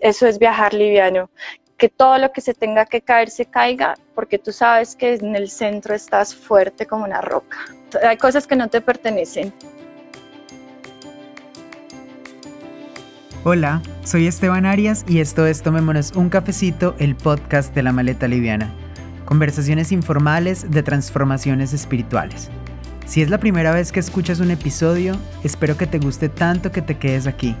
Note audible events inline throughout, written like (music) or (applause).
Eso es viajar liviano. Que todo lo que se tenga que caer se caiga, porque tú sabes que en el centro estás fuerte como una roca. Hay cosas que no te pertenecen. Hola, soy Esteban Arias y esto es Tomémonos un cafecito, el podcast de la maleta liviana. Conversaciones informales de transformaciones espirituales. Si es la primera vez que escuchas un episodio, espero que te guste tanto que te quedes aquí.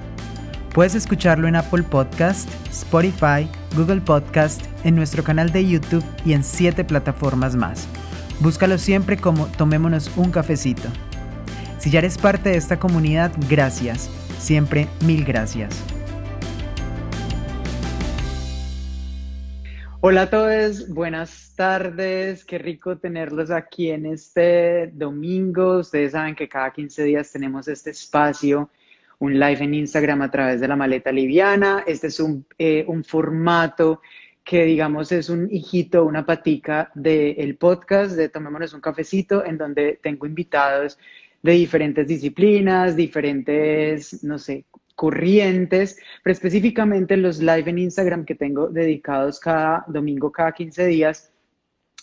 Puedes escucharlo en Apple Podcast, Spotify, Google Podcast, en nuestro canal de YouTube y en siete plataformas más. Búscalo siempre como Tomémonos un cafecito. Si ya eres parte de esta comunidad, gracias. Siempre mil gracias. Hola a todos, buenas tardes, qué rico tenerlos aquí en este domingo. Ustedes saben que cada 15 días tenemos este espacio un live en Instagram a través de la maleta liviana. Este es un, eh, un formato que digamos es un hijito, una patica del podcast de Tomémonos un cafecito, en donde tengo invitados de diferentes disciplinas, diferentes, no sé, corrientes, pero específicamente los live en Instagram que tengo dedicados cada domingo, cada 15 días,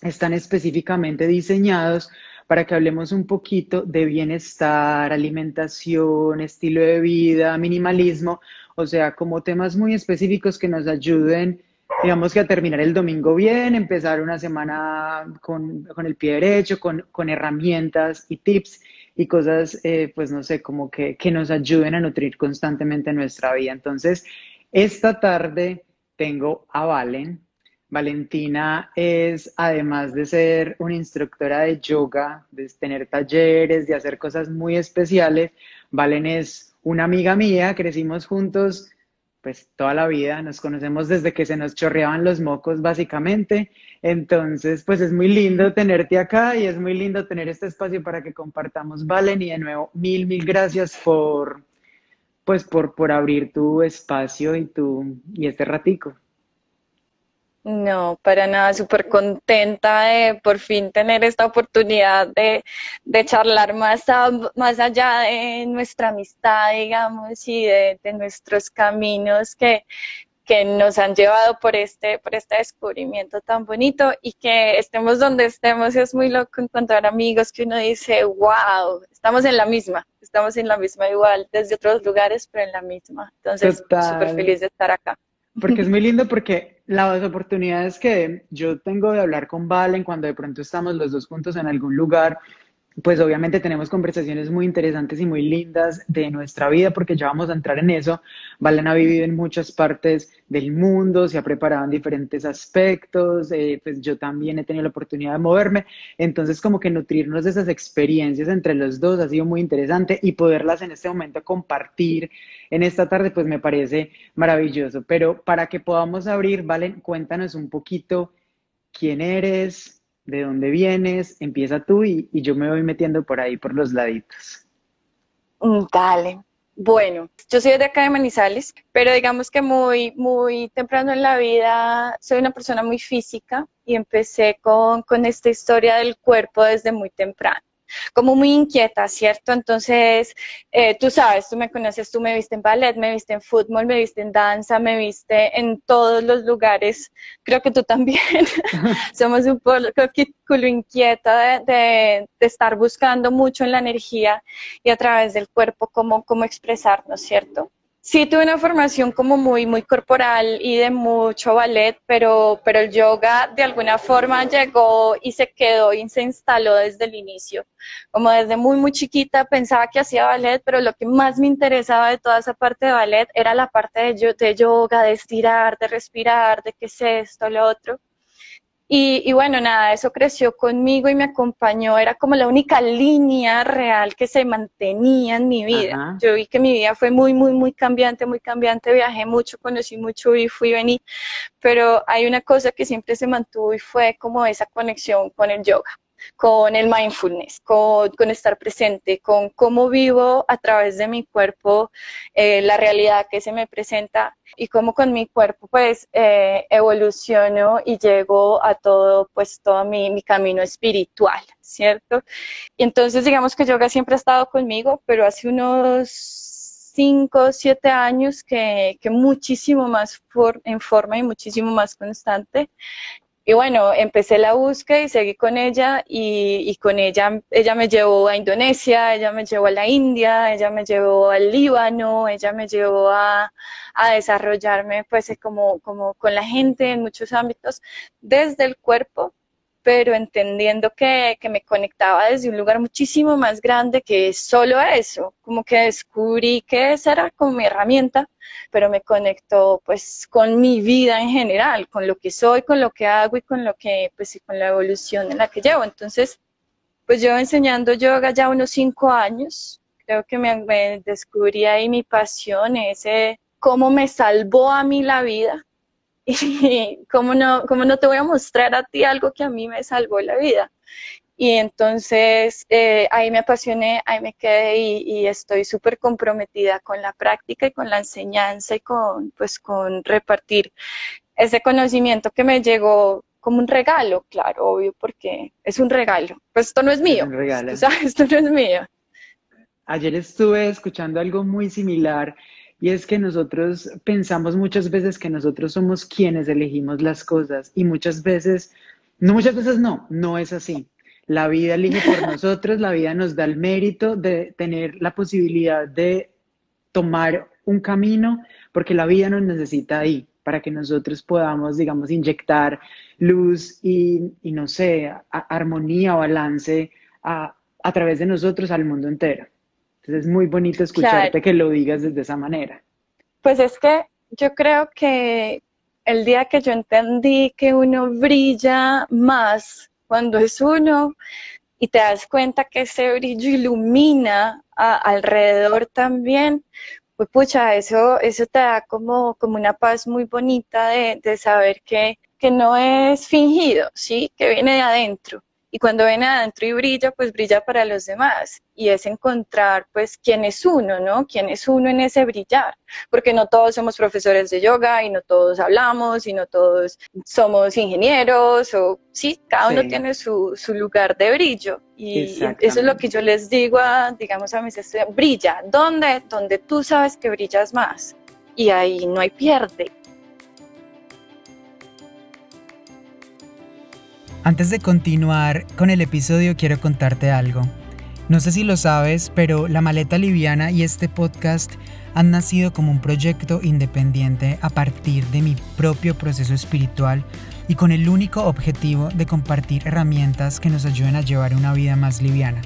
están específicamente diseñados para que hablemos un poquito de bienestar, alimentación, estilo de vida, minimalismo, o sea, como temas muy específicos que nos ayuden, digamos que a terminar el domingo bien, empezar una semana con, el pie derecho, con, herramientas y tips y cosas, eh, pues no sé, como que, que nos ayuden a nutrir constantemente nuestra vida. Entonces, esta tarde tengo a Valen, Valentina es, además de ser una instructora de yoga, de tener talleres, de hacer cosas muy especiales, Valen es una amiga mía, crecimos juntos pues toda la vida, nos conocemos desde que se nos chorreaban los mocos básicamente, entonces pues es muy lindo tenerte acá y es muy lindo tener este espacio para que compartamos, Valen, y de nuevo mil, mil gracias por pues por, por abrir tu espacio y, tu, y este ratico. No, para nada, súper contenta de por fin tener esta oportunidad de, charlar más, más allá de nuestra amistad, digamos, y de, nuestros caminos que, que nos han llevado por este, por este descubrimiento tan bonito y que estemos donde estemos. Es muy loco encontrar amigos que uno dice, wow, estamos en la misma, estamos en la misma igual, desde otros lugares, pero en la misma. Entonces, súper feliz de estar acá. Porque es muy lindo porque las oportunidades que yo tengo de hablar con Valen cuando de pronto estamos los dos juntos en algún lugar pues obviamente tenemos conversaciones muy interesantes y muy lindas de nuestra vida porque ya vamos a entrar en eso. Valen ha vivido en muchas partes del mundo, se ha preparado en diferentes aspectos, eh, pues yo también he tenido la oportunidad de moverme, entonces como que nutrirnos de esas experiencias entre los dos ha sido muy interesante y poderlas en este momento compartir en esta tarde pues me parece maravilloso. Pero para que podamos abrir, Valen, cuéntanos un poquito quién eres, de dónde vienes, empieza tú y, yo me voy metiendo por ahí, por los laditos. Mm, dale. Bueno, yo soy de acá de Manizales, pero digamos que muy, muy temprano en la vida soy una persona muy física y empecé con, con esta historia del cuerpo desde muy temprano como muy inquieta, ¿cierto? Entonces, eh, tú sabes, tú me conoces, tú me viste en ballet, me viste en fútbol, me viste en danza, me viste en todos los lugares, creo que tú también. (laughs) Somos un poco inquieta de, de, estar buscando mucho en la energía y a través del cuerpo cómo, cómo expresarnos, ¿cierto? Sí, tuve una formación como muy, muy corporal y de mucho ballet, pero, pero el yoga de alguna forma llegó y se quedó y se instaló desde el inicio. Como desde muy, muy chiquita pensaba que hacía ballet, pero lo que más me interesaba de toda esa parte de ballet era la parte de, de yoga, de estirar, de respirar, de qué es esto, lo otro. Y, bueno, nada, eso creció conmigo y me acompañó, era como la única línea real que se mantenía en mi vida. Yo vi que mi vida fue muy, muy, muy cambiante, muy cambiante, viajé mucho, conocí mucho y fui y vení, pero hay una cosa que siempre se mantuvo y fue como esa conexión con el yoga con el mindfulness, con, estar presente, con cómo vivo a través de mi cuerpo eh, la realidad que se me presenta y cómo con mi cuerpo pues eh, evoluciono y llego a todo pues todo mi, mi, camino espiritual, ¿cierto? Y entonces digamos que yoga siempre ha estado conmigo, pero hace unos cinco, siete años que, que muchísimo más en forma y muchísimo más constante. Y bueno, empecé la búsqueda y seguí con ella y, y, con ella, ella me llevó a Indonesia, ella me llevó a la India, ella me llevó al Líbano, ella me llevó a, desarrollarme pues como, como con la gente en muchos ámbitos, desde el cuerpo pero entendiendo que, que, me conectaba desde un lugar muchísimo más grande que solo eso, como que descubrí que esa era como mi herramienta, pero me conectó pues con mi vida en general, con lo que soy, con lo que hago y con lo que, pues con la evolución en la que llevo. Entonces, pues yo enseñando yoga ya unos cinco años, creo que me, me descubrí ahí mi pasión, ese cómo me salvó a mí la vida y (laughs) cómo no, cómo no te voy a mostrar a ti algo que a mí me salvó la vida. Y entonces eh, ahí me apasioné, ahí me quedé y, estoy súper comprometida con la práctica y con la enseñanza y con, pues, con repartir ese conocimiento que me llegó como un regalo, claro, obvio, porque es un regalo. Pues esto no es mío. (laughs) esto no es mío. Ayer estuve escuchando algo muy similar y es que nosotros pensamos muchas veces que nosotros somos quienes elegimos las cosas y muchas veces, no muchas veces no, no es así. La vida elige por (laughs) nosotros, la vida nos da el mérito de tener la posibilidad de tomar un camino porque la vida nos necesita ahí para que nosotros podamos, digamos, inyectar luz y, y no sé, armonía o balance a, a través de nosotros al mundo entero. Entonces es muy bonito escucharte que lo digas desde esa manera. Pues es que yo creo que el día que yo entendí que uno brilla más cuando es uno y te das cuenta que ese brillo ilumina alrededor también, pues pucha, eso, eso te da como, como una paz muy bonita de, de saber que, que no es fingido, ¿sí? Que viene de adentro y cuando ven adentro y brilla, pues brilla para los demás. Y es encontrar, pues, quién es uno, ¿no? Quién es uno en ese brillar. Porque no todos somos profesores de yoga y no todos hablamos y no todos somos ingenieros o sí, cada uno tiene su, su, lugar de brillo. Y eso es lo que yo les digo a, digamos, a mis estudiantes, brilla. ¿Dónde? Donde tú sabes que brillas más. Y ahí no hay pierde. Antes de continuar con el episodio quiero contarte algo. No sé si lo sabes, pero La Maleta Liviana y este podcast han nacido como un proyecto independiente a partir de mi propio proceso espiritual y con el único objetivo de compartir herramientas que nos ayuden a llevar una vida más liviana.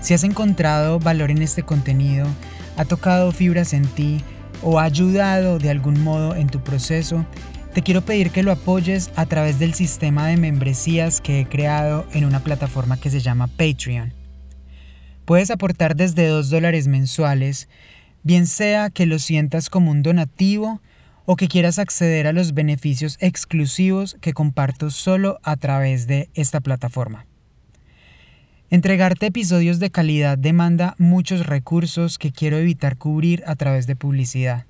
Si has encontrado valor en este contenido, ha tocado fibras en ti o ha ayudado de algún modo en tu proceso, te quiero pedir que lo apoyes a través del sistema de membresías que he creado en una plataforma que se llama Patreon. Puedes aportar desde 2 dólares mensuales, bien sea que lo sientas como un donativo o que quieras acceder a los beneficios exclusivos que comparto solo a través de esta plataforma. Entregarte episodios de calidad demanda muchos recursos que quiero evitar cubrir a través de publicidad.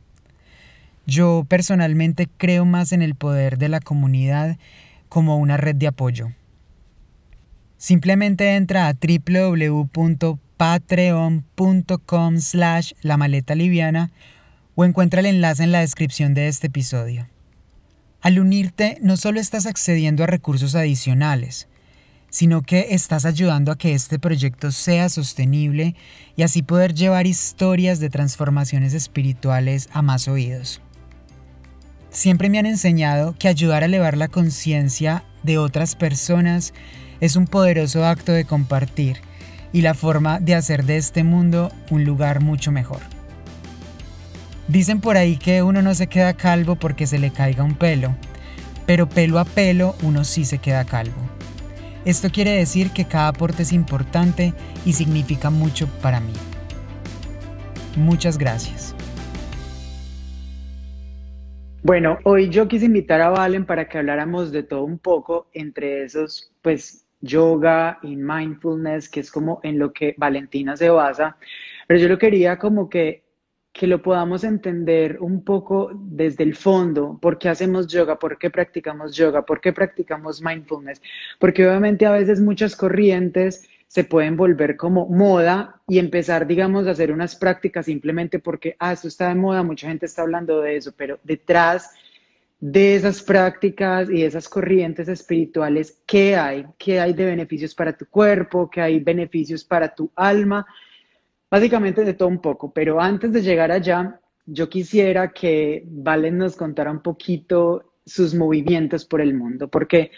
Yo personalmente creo más en el poder de la comunidad como una red de apoyo. Simplemente entra a www.patreon.com slash la maleta liviana o encuentra el enlace en la descripción de este episodio. Al unirte no solo estás accediendo a recursos adicionales, sino que estás ayudando a que este proyecto sea sostenible y así poder llevar historias de transformaciones espirituales a más oídos. Siempre me han enseñado que ayudar a elevar la conciencia de otras personas es un poderoso acto de compartir y la forma de hacer de este mundo un lugar mucho mejor. Dicen por ahí que uno no se queda calvo porque se le caiga un pelo, pero pelo a pelo uno sí se queda calvo. Esto quiere decir que cada aporte es importante y significa mucho para mí. Muchas gracias. Bueno, hoy yo quise invitar a Valen para que habláramos de todo un poco, entre esos, pues, yoga y mindfulness, que es como en lo que Valentina se basa, pero yo lo quería como que, que lo podamos entender un poco desde el fondo, por qué hacemos yoga, por qué practicamos yoga, por qué practicamos mindfulness, porque obviamente a veces muchas corrientes se pueden volver como moda y empezar, digamos, a hacer unas prácticas simplemente porque, ah, esto está de moda, mucha gente está hablando de eso, pero detrás de esas prácticas y esas corrientes espirituales, ¿qué hay? ¿Qué hay de beneficios para tu cuerpo? ¿Qué hay beneficios para tu alma? Básicamente de todo un poco, pero antes de llegar allá, yo quisiera que Valen nos contara un poquito sus movimientos por el mundo, porque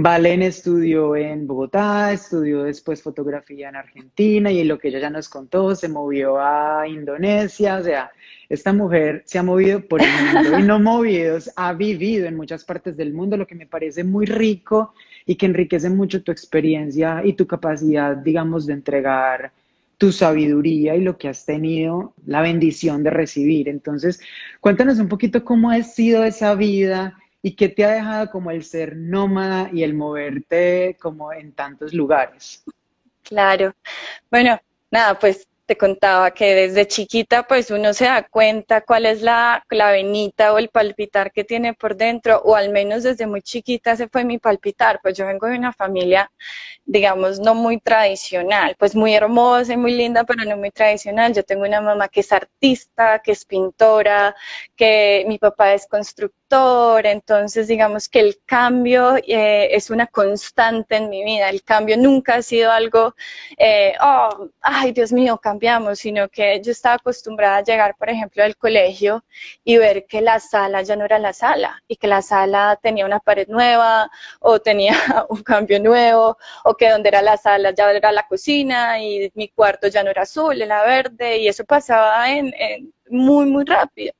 Valen estudió en Bogotá, estudió después fotografía en Argentina y lo que ella ya nos contó, se movió a Indonesia, o sea, esta mujer se ha movido por el mundo y no movido, ha vivido en muchas partes del mundo, lo que me parece muy rico y que enriquece mucho tu experiencia y tu capacidad, digamos, de entregar tu sabiduría y lo que has tenido la bendición de recibir. Entonces, cuéntanos un poquito cómo ha sido esa vida y qué te ha dejado como el ser nómada y el moverte como en tantos lugares. Claro. Bueno, nada, pues te contaba que desde chiquita pues uno se da cuenta cuál es la, la venita o el palpitar que tiene por dentro, o al menos desde muy chiquita se fue mi palpitar, pues yo vengo de una familia, digamos, no muy tradicional, pues muy hermosa y muy linda, pero no muy tradicional. Yo tengo una mamá que es artista, que es pintora, que mi papá es constructor, entonces digamos que el cambio eh, es una constante en mi vida, el cambio nunca ha sido algo, eh, oh, ay Dios mío, cambiamos, sino que yo estaba acostumbrada a llegar, por ejemplo, al colegio y ver que la sala ya no era la sala y que la sala tenía una pared nueva o tenía (laughs) un cambio nuevo o que donde era la sala ya era la cocina y mi cuarto ya no era azul, era verde y eso pasaba en, muy, muy rápido.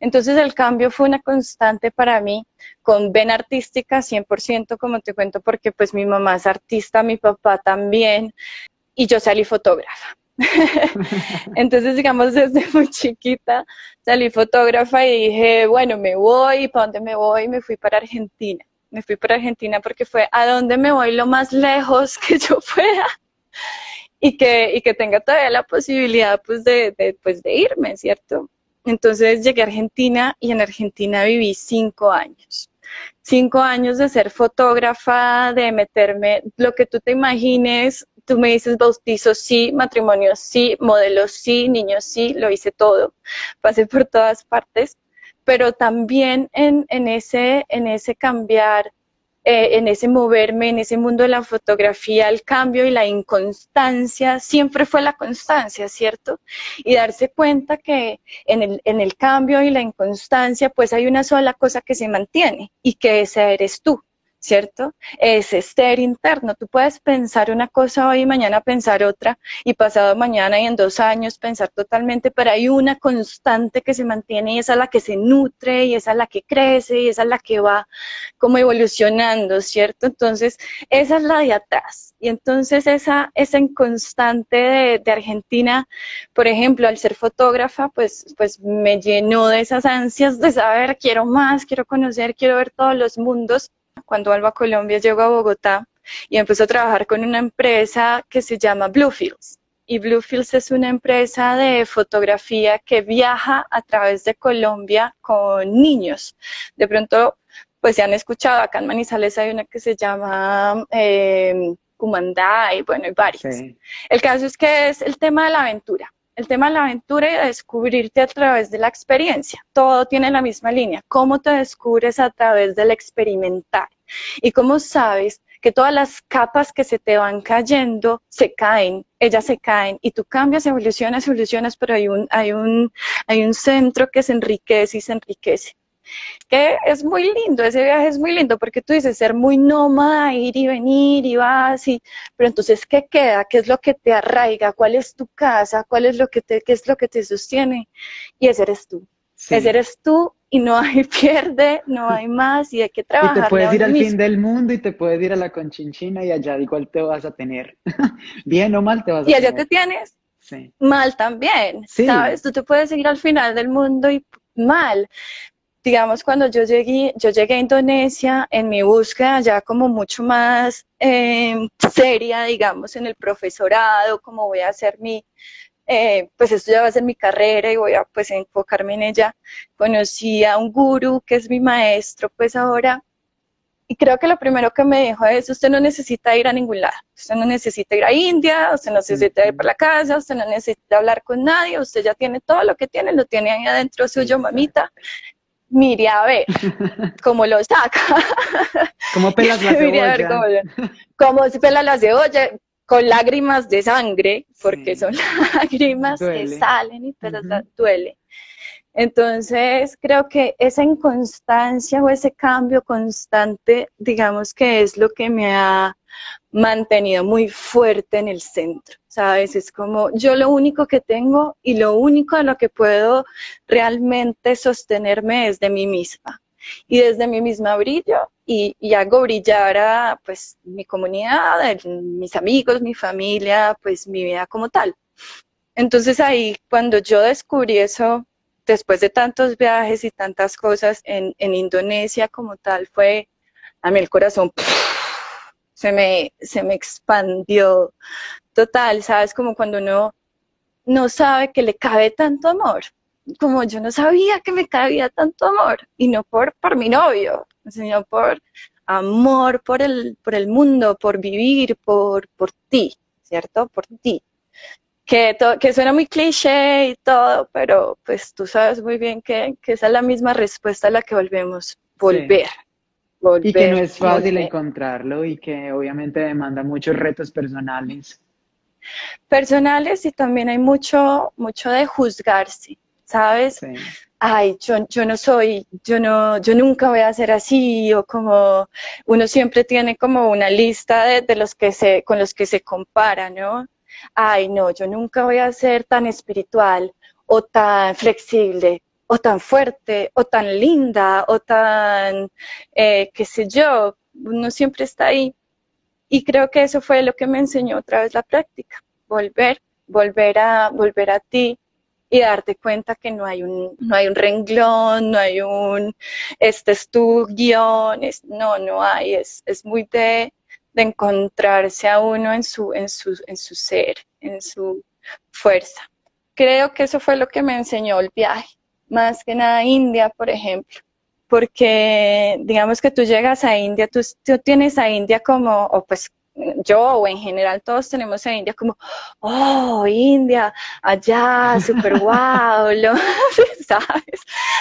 Entonces el cambio fue una constante para mí, con ven artística 100%, como te cuento, porque pues mi mamá es artista, mi papá también, y yo salí fotógrafa. (laughs) Entonces, digamos, desde muy chiquita salí fotógrafa y dije, bueno, me voy, ¿para dónde me voy? Me fui para Argentina. Me fui para Argentina porque fue a dónde me voy lo más lejos que yo pueda y que, y que tenga todavía la posibilidad pues de, de, pues, de irme, ¿cierto? Entonces llegué a Argentina y en Argentina viví cinco años. Cinco años de ser fotógrafa, de meterme lo que tú te imagines, tú me dices bautizo sí, matrimonio sí, modelo sí, niños sí, lo hice todo, pasé por todas partes, pero también en, en ese, en ese cambiar, eh, en ese moverme, en ese mundo de la fotografía, el cambio y la inconstancia, siempre fue la constancia, ¿cierto? Y darse cuenta que en el, en el cambio y la inconstancia, pues hay una sola cosa que se mantiene y que ese eres tú. ¿Cierto? Es ser interno. Tú puedes pensar una cosa hoy y mañana pensar otra y pasado mañana y en dos años pensar totalmente, pero hay una constante que se mantiene y esa es la que se nutre y esa es la que crece y esa es la que va como evolucionando, ¿cierto? Entonces, esa es la de atrás. Y entonces esa, esa inconstante de, de Argentina, por ejemplo, al ser fotógrafa, pues, pues me llenó de esas ansias de saber, quiero más, quiero conocer, quiero ver todos los mundos cuando vuelvo a Colombia, llego a Bogotá y empezó a trabajar con una empresa que se llama Bluefields. Y Bluefields es una empresa de fotografía que viaja a través de Colombia con niños. De pronto, pues se han escuchado, acá en Manizales hay una que se llama eh, y bueno, hay varios. El caso es que es el tema de la aventura el tema de la aventura y de descubrirte a través de la experiencia. Todo tiene la misma línea. ¿Cómo te descubres a través del experimentar? Y cómo sabes que todas las capas que se te van cayendo se caen, ellas se caen y tú cambias, evolucionas, evolucionas, pero hay un, hay un, hay un centro que se enriquece y se enriquece que es muy lindo, ese viaje es muy lindo porque tú dices ser muy nómada, ir y venir y vas, y, pero entonces, ¿qué queda? ¿Qué es lo que te arraiga? ¿Cuál es tu casa? ¿Cuál es lo que te, qué es lo que te sostiene? Y ese eres tú. Ese eres tú y no hay (laughs) pierde, no hay más y hay que trabajar. Y te puedes ir al fin del mundo y te puedes ir a la conchinchina y allá igual te vas a tener. (laughs) Bien o mal te vas a tener. Y allá te tienes. Sí. Mal también, ¿sabes? Tú te puedes ir al final del mundo y mal, digamos, cuando yo llegué, yo llegué a Indonesia en mi búsqueda ya como mucho más em, seria, digamos, en el profesorado, como voy a hacer mi, eh, pues esto ya va a ser mi carrera y voy a pues enfocarme en ella. Conocí a un gurú que es mi maestro, pues ahora, y creo que lo primero que me dijo es, usted no necesita ir a ningún lado, usted no necesita ir a India, usted no necesita ir para la casa, usted no necesita hablar con nadie, usted ya tiene todo lo que tiene, lo tiene ahí adentro suyo, mamita. Mire a ver (laughs) cómo lo saca. ¿Cómo (laughs) pelas la cebolla? cómo, cómo se pela la cebolla, con lágrimas de sangre, porque son (laughs) lágrimas que salen y pero duele. Entonces, creo que esa inconstancia o ese cambio constante, digamos que es lo que me ha mantenido muy fuerte en el centro, ¿sabes? Es como yo lo único que tengo y lo único a lo que puedo realmente sostenerme es de mí misma. Y desde mi misma brillo y, hago brillar a pues mi comunidad, mis amigos, mi familia, pues mi vida como tal. Entonces ahí cuando yo descubrí eso, después de tantos viajes y tantas cosas en, Indonesia como tal, fue a mí el corazón se me, se me expandió total, ¿sabes? Como cuando uno no sabe que le cabe tanto amor, como yo no sabía que me cabía tanto amor, y no por, por mi novio, sino por amor por el, por el mundo, por vivir, por, por ti, ¿cierto? Por ti que, que suena muy cliché y todo, pero pues tú sabes muy bien que, esa es la misma respuesta a la que volvemos, volver. Y que no es fácil encontrarlo y que obviamente demanda muchos retos personales. Personales y también hay mucho, mucho de juzgarse, ¿sabes? Ay, yo, yo no soy, yo no, yo nunca voy a ser así, o como uno siempre tiene como una lista de, de los que se, con los que se compara, ¿no? ay, no, yo nunca voy a ser tan espiritual o tan flexible o tan fuerte o tan linda o tan, eh, qué sé yo, uno siempre está ahí. Y creo que eso fue lo que me enseñó otra vez la práctica, volver, volver a, volver a ti, y darte cuenta que no hay un, no hay un renglón, no hay un, este es tu guion, no, no hay, es, es muy de, de encontrarse a uno en su, en su, en su ser, en su fuerza. Creo que eso fue lo que me enseñó el viaje, más que nada India, por ejemplo, porque digamos que tú llegas a India, tú, tienes a India como, o pues yo o en general todos tenemos a India como, oh, India, allá, (laughs) súper guau, lo, (laughs) ¿sabes?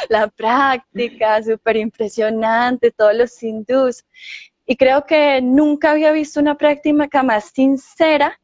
La práctica, súper impresionante, todos los hindús. Y creo que nunca había visto una práctica más sincera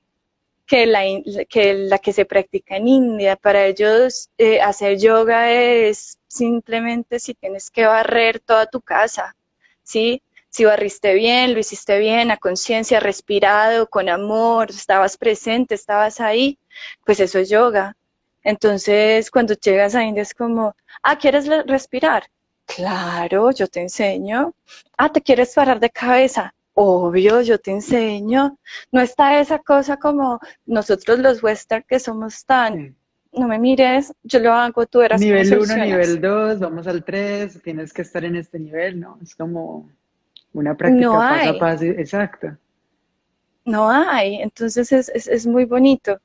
que la que, se practica en India. Para ellos eh, hacer yoga es simplemente si tienes que barrer toda tu casa, ¿sí? Si barriste bien, lo hiciste bien, a conciencia, respirado, con amor, estabas presente, estabas ahí, pues eso es yoga. Entonces, cuando llegas a India es como, ah, ¿quieres respirar? Claro, yo te enseño. Ah, ¿te quieres parar de cabeza? Obvio, yo te enseño. No está esa cosa como nosotros los western que somos tan, no me mires, yo lo hago, tú eras Nivel 1, nivel 2, vamos al 3, tienes que estar en este nivel, ¿no? Es como una práctica paso a paso, exacto. No hay, entonces es, es, es muy bonito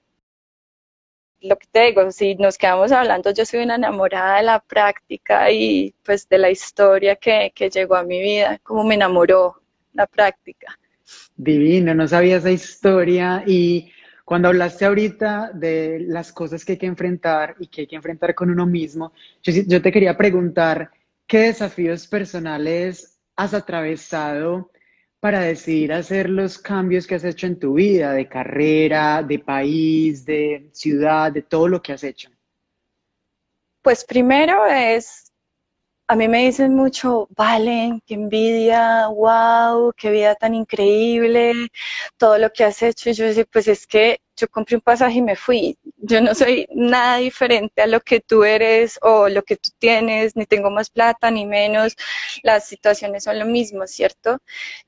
lo que te digo, si nos quedamos hablando, yo soy una enamorada de la práctica y pues de la historia que, llegó a mi vida, como me enamoró la práctica. Divino, no sabía esa historia y cuando hablaste ahorita de las cosas que hay que enfrentar y que hay que enfrentar con uno mismo, yo, yo te quería preguntar, ¿qué desafíos personales has atravesado para decidir hacer los cambios que has hecho en tu vida, de carrera, de país, de ciudad, de todo lo que has hecho? Pues primero es, a mí me dicen mucho, Valen, qué envidia, wow, qué vida tan increíble, todo lo que has hecho. Y yo decía, pues es que yo compré un pasaje y me fui. Yo no soy nada diferente a lo que tú eres o lo que tú tienes, ni tengo más plata ni menos. Las situaciones son lo mismo, ¿cierto?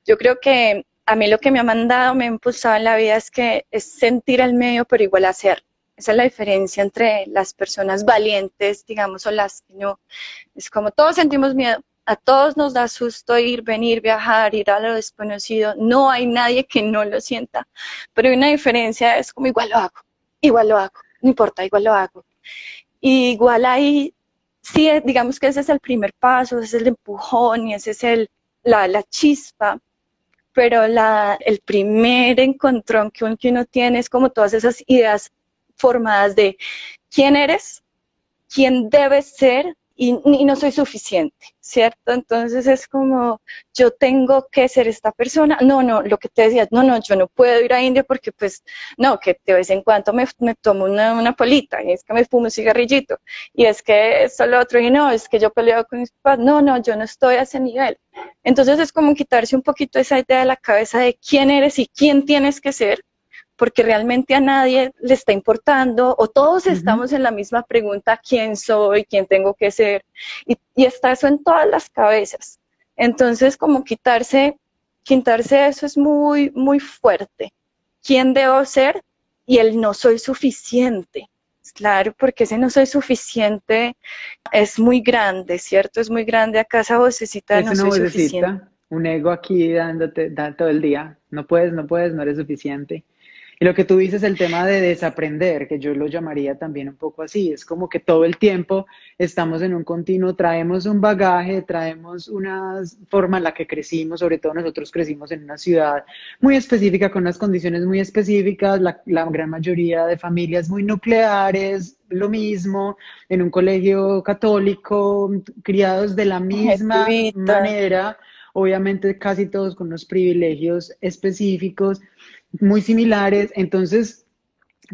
Yo creo que a mí lo que me ha mandado, me ha impulsado en la vida es que es sentir al medio, pero igual hacer. Esa es la diferencia entre las personas valientes, digamos, o las que no. Es como todos sentimos miedo, a todos nos da susto ir, venir, viajar, ir a lo desconocido. No hay nadie que no lo sienta. Pero hay una diferencia, es como igual lo hago, igual lo hago, no importa, igual lo hago. igual ahí, sí, digamos que ese es el primer paso, ese es el empujón y ese es el, la, la chispa, pero la, el primer encontrón que uno, que uno tiene es como todas esas ideas formadas de quién eres, quién debes ser y, no soy suficiente, ¿cierto? Entonces es como, yo tengo que ser esta persona. No, no, lo que te decía, no, no, yo no puedo ir a India porque pues, no, que de vez en cuando me, tomo una, una, polita y es que me fumo un cigarrillito y es que esto lo otro y no, es que yo peleo con mis papás. No, no, yo no estoy a ese nivel. Entonces es como quitarse un poquito esa idea de la cabeza de quién eres y quién tienes que ser porque realmente a nadie le está importando o todos estamos en la misma pregunta, ¿quién soy? ¿Quién tengo que ser? Y, está eso en todas las cabezas. Entonces, como quitarse, quitarse eso es muy, muy fuerte. ¿Quién debo ser? Y el no soy suficiente. Claro, porque ese no soy suficiente es muy grande, ¿cierto? Es muy grande acá esa vocecita no soy suficiente. Un ego aquí dándote da, todo el día. No puedes, no puedes, no eres suficiente. Y lo que tú dices, el tema de desaprender, que yo lo llamaría también un poco así, es como que todo el tiempo estamos en un continuo, traemos un bagaje, traemos una forma en la que crecimos, sobre todo nosotros crecimos en una ciudad muy específica, con unas condiciones muy específicas, la, gran mayoría de familias muy nucleares, lo mismo, en un colegio católico, criados de la misma manera, obviamente casi todos con unos privilegios específicos muy similares. Entonces,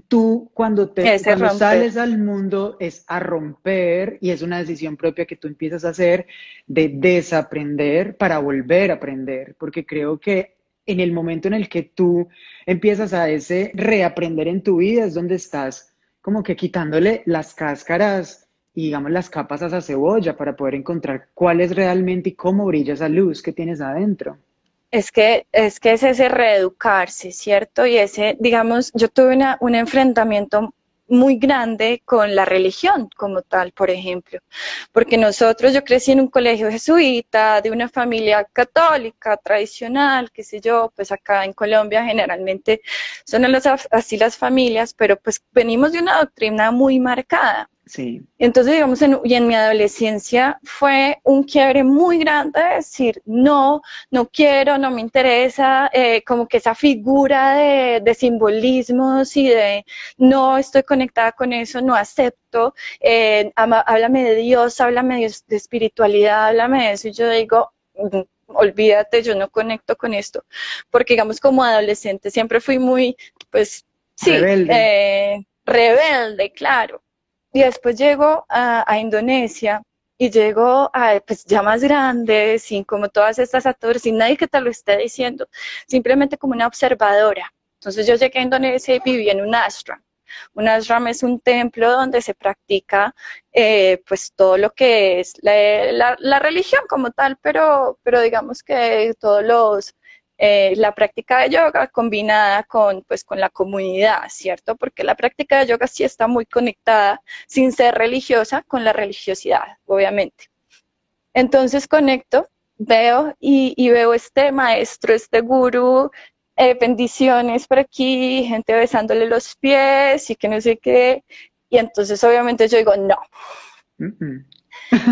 tú cuando te sales al mundo es a romper y es una decisión propia que tú empiezas a hacer de desaprender para volver a aprender, porque creo que en el momento en el que tú empiezas a ese reaprender en tu vida es donde estás como que quitándole las cáscaras y digamos las capas a esa cebolla para poder encontrar cuál es realmente y cómo brilla esa luz que tienes adentro. Es que, es que es ese reeducarse, ¿cierto? Y ese, digamos, yo tuve una, un enfrentamiento muy grande con la religión como tal, por ejemplo, porque nosotros, yo crecí en un colegio jesuita, de una familia católica, tradicional, qué sé yo, pues acá en Colombia generalmente son así las familias, pero pues venimos de una doctrina muy marcada. Sí. Entonces, digamos, y en mi adolescencia fue un quiebre muy grande de decir, no, no quiero, no me interesa, eh, como que esa figura de, simbolismos y de no estoy conectada con eso, no acepto, eh, háblame de Dios, háblame de, de espiritualidad, háblame de eso, y yo digo, mm, olvídate, yo no conecto con esto, porque digamos como adolescente siempre fui muy, pues, sí, rebelde, eh, claro y después llego a, Indonesia y llego a, pues ya más grande, sin como todas estas actores, sin nadie que te lo esté diciendo, simplemente como una observadora. Entonces yo llegué a Indonesia y viví en un ashram. Un ashram es un templo donde se practica eh, pues todo lo que es la, la, religión como tal, pero, pero digamos que todos los eh, la práctica de yoga combinada con, pues, con la comunidad, ¿cierto? Porque la práctica de yoga sí está muy conectada, sin ser religiosa, con la religiosidad, obviamente. Entonces conecto, veo y, veo este maestro, este gurú, eh, bendiciones por aquí, gente besándole los pies y que no sé qué. Y entonces obviamente yo digo, no.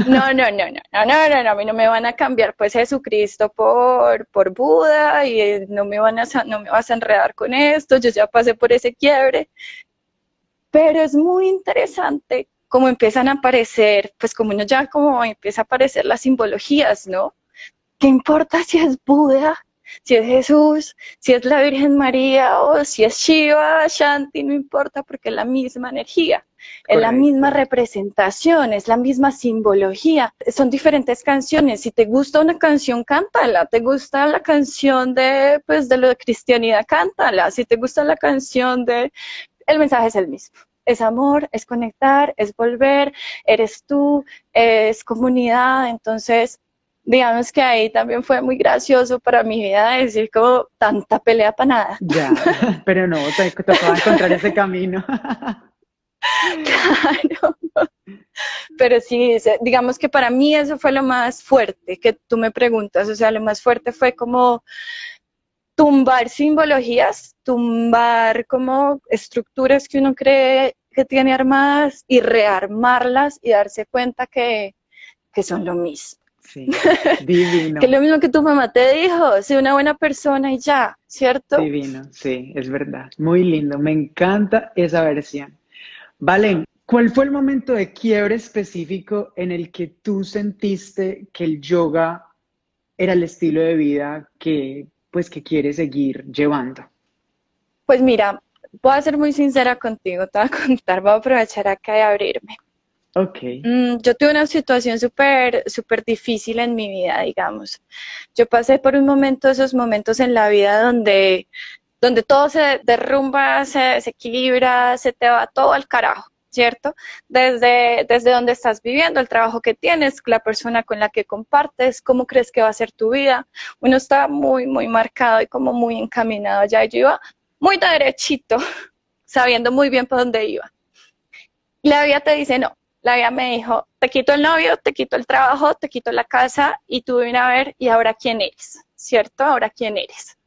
No, no, no, no, no, no, no, no, a mí no me van a cambiar pues Jesucristo por, por Buda y eh, no me, van a, no me vas a enredar con esto, yo ya pasé por ese quiebre. Pero es muy interesante cómo empiezan a aparecer, pues como uno ya como empieza a aparecer las simbologías, ¿no? ¿Qué importa si es Buda, si es Jesús, si es la Virgen María o si es Shiva, Shanti, no importa porque es la misma energía. Es la misma representación, es la misma simbología. Son diferentes canciones. Si te gusta una canción, cántala. Te gusta la canción de, pues, de lo de cristianidad, cántala. Si te gusta la canción de, el mensaje es el mismo. Es amor, es conectar, es volver, eres tú, es comunidad. Entonces, digamos que ahí también fue muy gracioso para mi vida decir como tanta pelea para nada. Ya, pero no, te tocaba encontrar ese camino. (laughs) (laughs) Claro. Pero sí, digamos que para mí eso fue lo más fuerte que tú me preguntas. O sea, lo más fuerte fue como tumbar simbologías, tumbar como estructuras que uno cree que tiene armadas y rearmarlas y darse cuenta que, que son lo mismo. Sí, divino. (laughs) que es lo mismo que tu mamá te dijo, sé una buena persona y ya, ¿cierto? Divino, sí, es verdad. Muy lindo, me encanta esa versión. Vale, ¿cuál fue el momento de quiebre específico en el que tú sentiste que el yoga era el estilo de vida que, pues, que quieres seguir llevando? Pues mira, voy a ser muy sincera contigo, te voy a (laughs) contar, voy a aprovechar acá y abrirme. Ok. Mm, yo tuve una situación súper, súper difícil en mi vida, digamos. Yo pasé por un momento, esos momentos en la vida donde, donde todo se derrumba, se equilibra, se te va todo al carajo. ¿cierto? Desde, desde donde estás viviendo, el trabajo que tienes, la persona con la que compartes, cómo crees que va a ser tu vida. Uno está muy, muy marcado y como muy encaminado ya. Yo iba muy derechito, (laughs) sabiendo muy bien por dónde iba. La vida te dice, no, la vida me dijo, te quito el novio, te quito el trabajo, te quito la casa y tú ven a ver, ¿y ahora quién eres? ¿Cierto? ¿Ahora quién eres?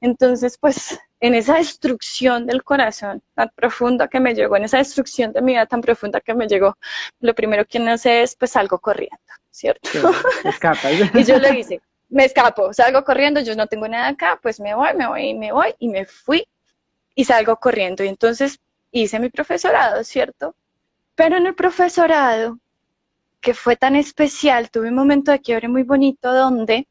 Entonces, pues en esa destrucción del corazón tan profunda que me llegó, en esa destrucción de mi vida tan profunda que me llegó, lo primero que hace es pues salgo corriendo, ¿cierto? (laughs) y yo le hice, me escapo, salgo corriendo, yo no tengo nada acá, pues me voy, me voy, me voy y me fui y salgo corriendo. Y entonces hice mi profesorado, ¿cierto? Pero en el profesorado, que fue tan especial, tuve un momento de quiebre muy bonito donde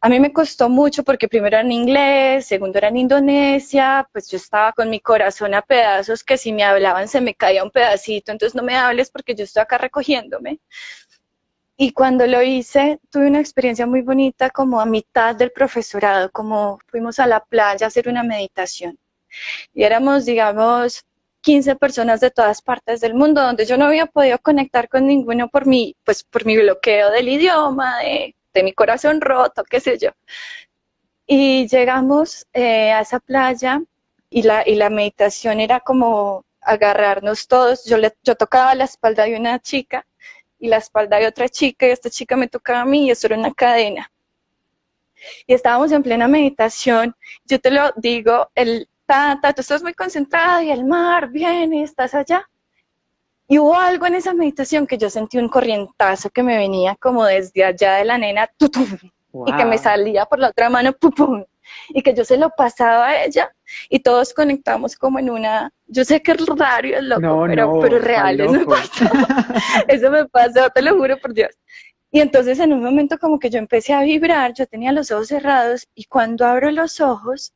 a mí me costó mucho porque primero era en inglés, segundo era en Indonesia, pues yo estaba con mi corazón a pedazos que si me hablaban se me caía un pedacito, entonces no me hables porque yo estoy acá recogiéndome. Y cuando lo hice, tuve una experiencia muy bonita como a mitad del profesorado, como fuimos a la playa a hacer una meditación. Y éramos, digamos, 15 personas de todas partes del mundo, donde yo no había podido conectar con ninguno por mi, pues, por mi bloqueo del idioma, de de mi corazón roto, qué sé yo. Y llegamos eh, a esa playa y la, y la meditación era como agarrarnos todos. Yo, le, yo tocaba la espalda de una chica y la espalda de otra chica y esta chica me tocaba a mí y eso era una cadena. Y estábamos en plena meditación. Yo te lo digo, el ta, tú estás muy concentrada y el mar viene, estás allá. Y hubo algo en esa meditación que yo sentí un corrientazo que me venía como desde allá de la nena, y que me salía por la otra mano, y que yo se lo pasaba a ella y todos conectamos como en una, yo sé que es raro y es loco, pero, pero real, eso me pasó, (laughs) eso me pasó, te lo juro por Dios. Y entonces en un momento como que yo empecé a vibrar, yo tenía los ojos cerrados y cuando abro los ojos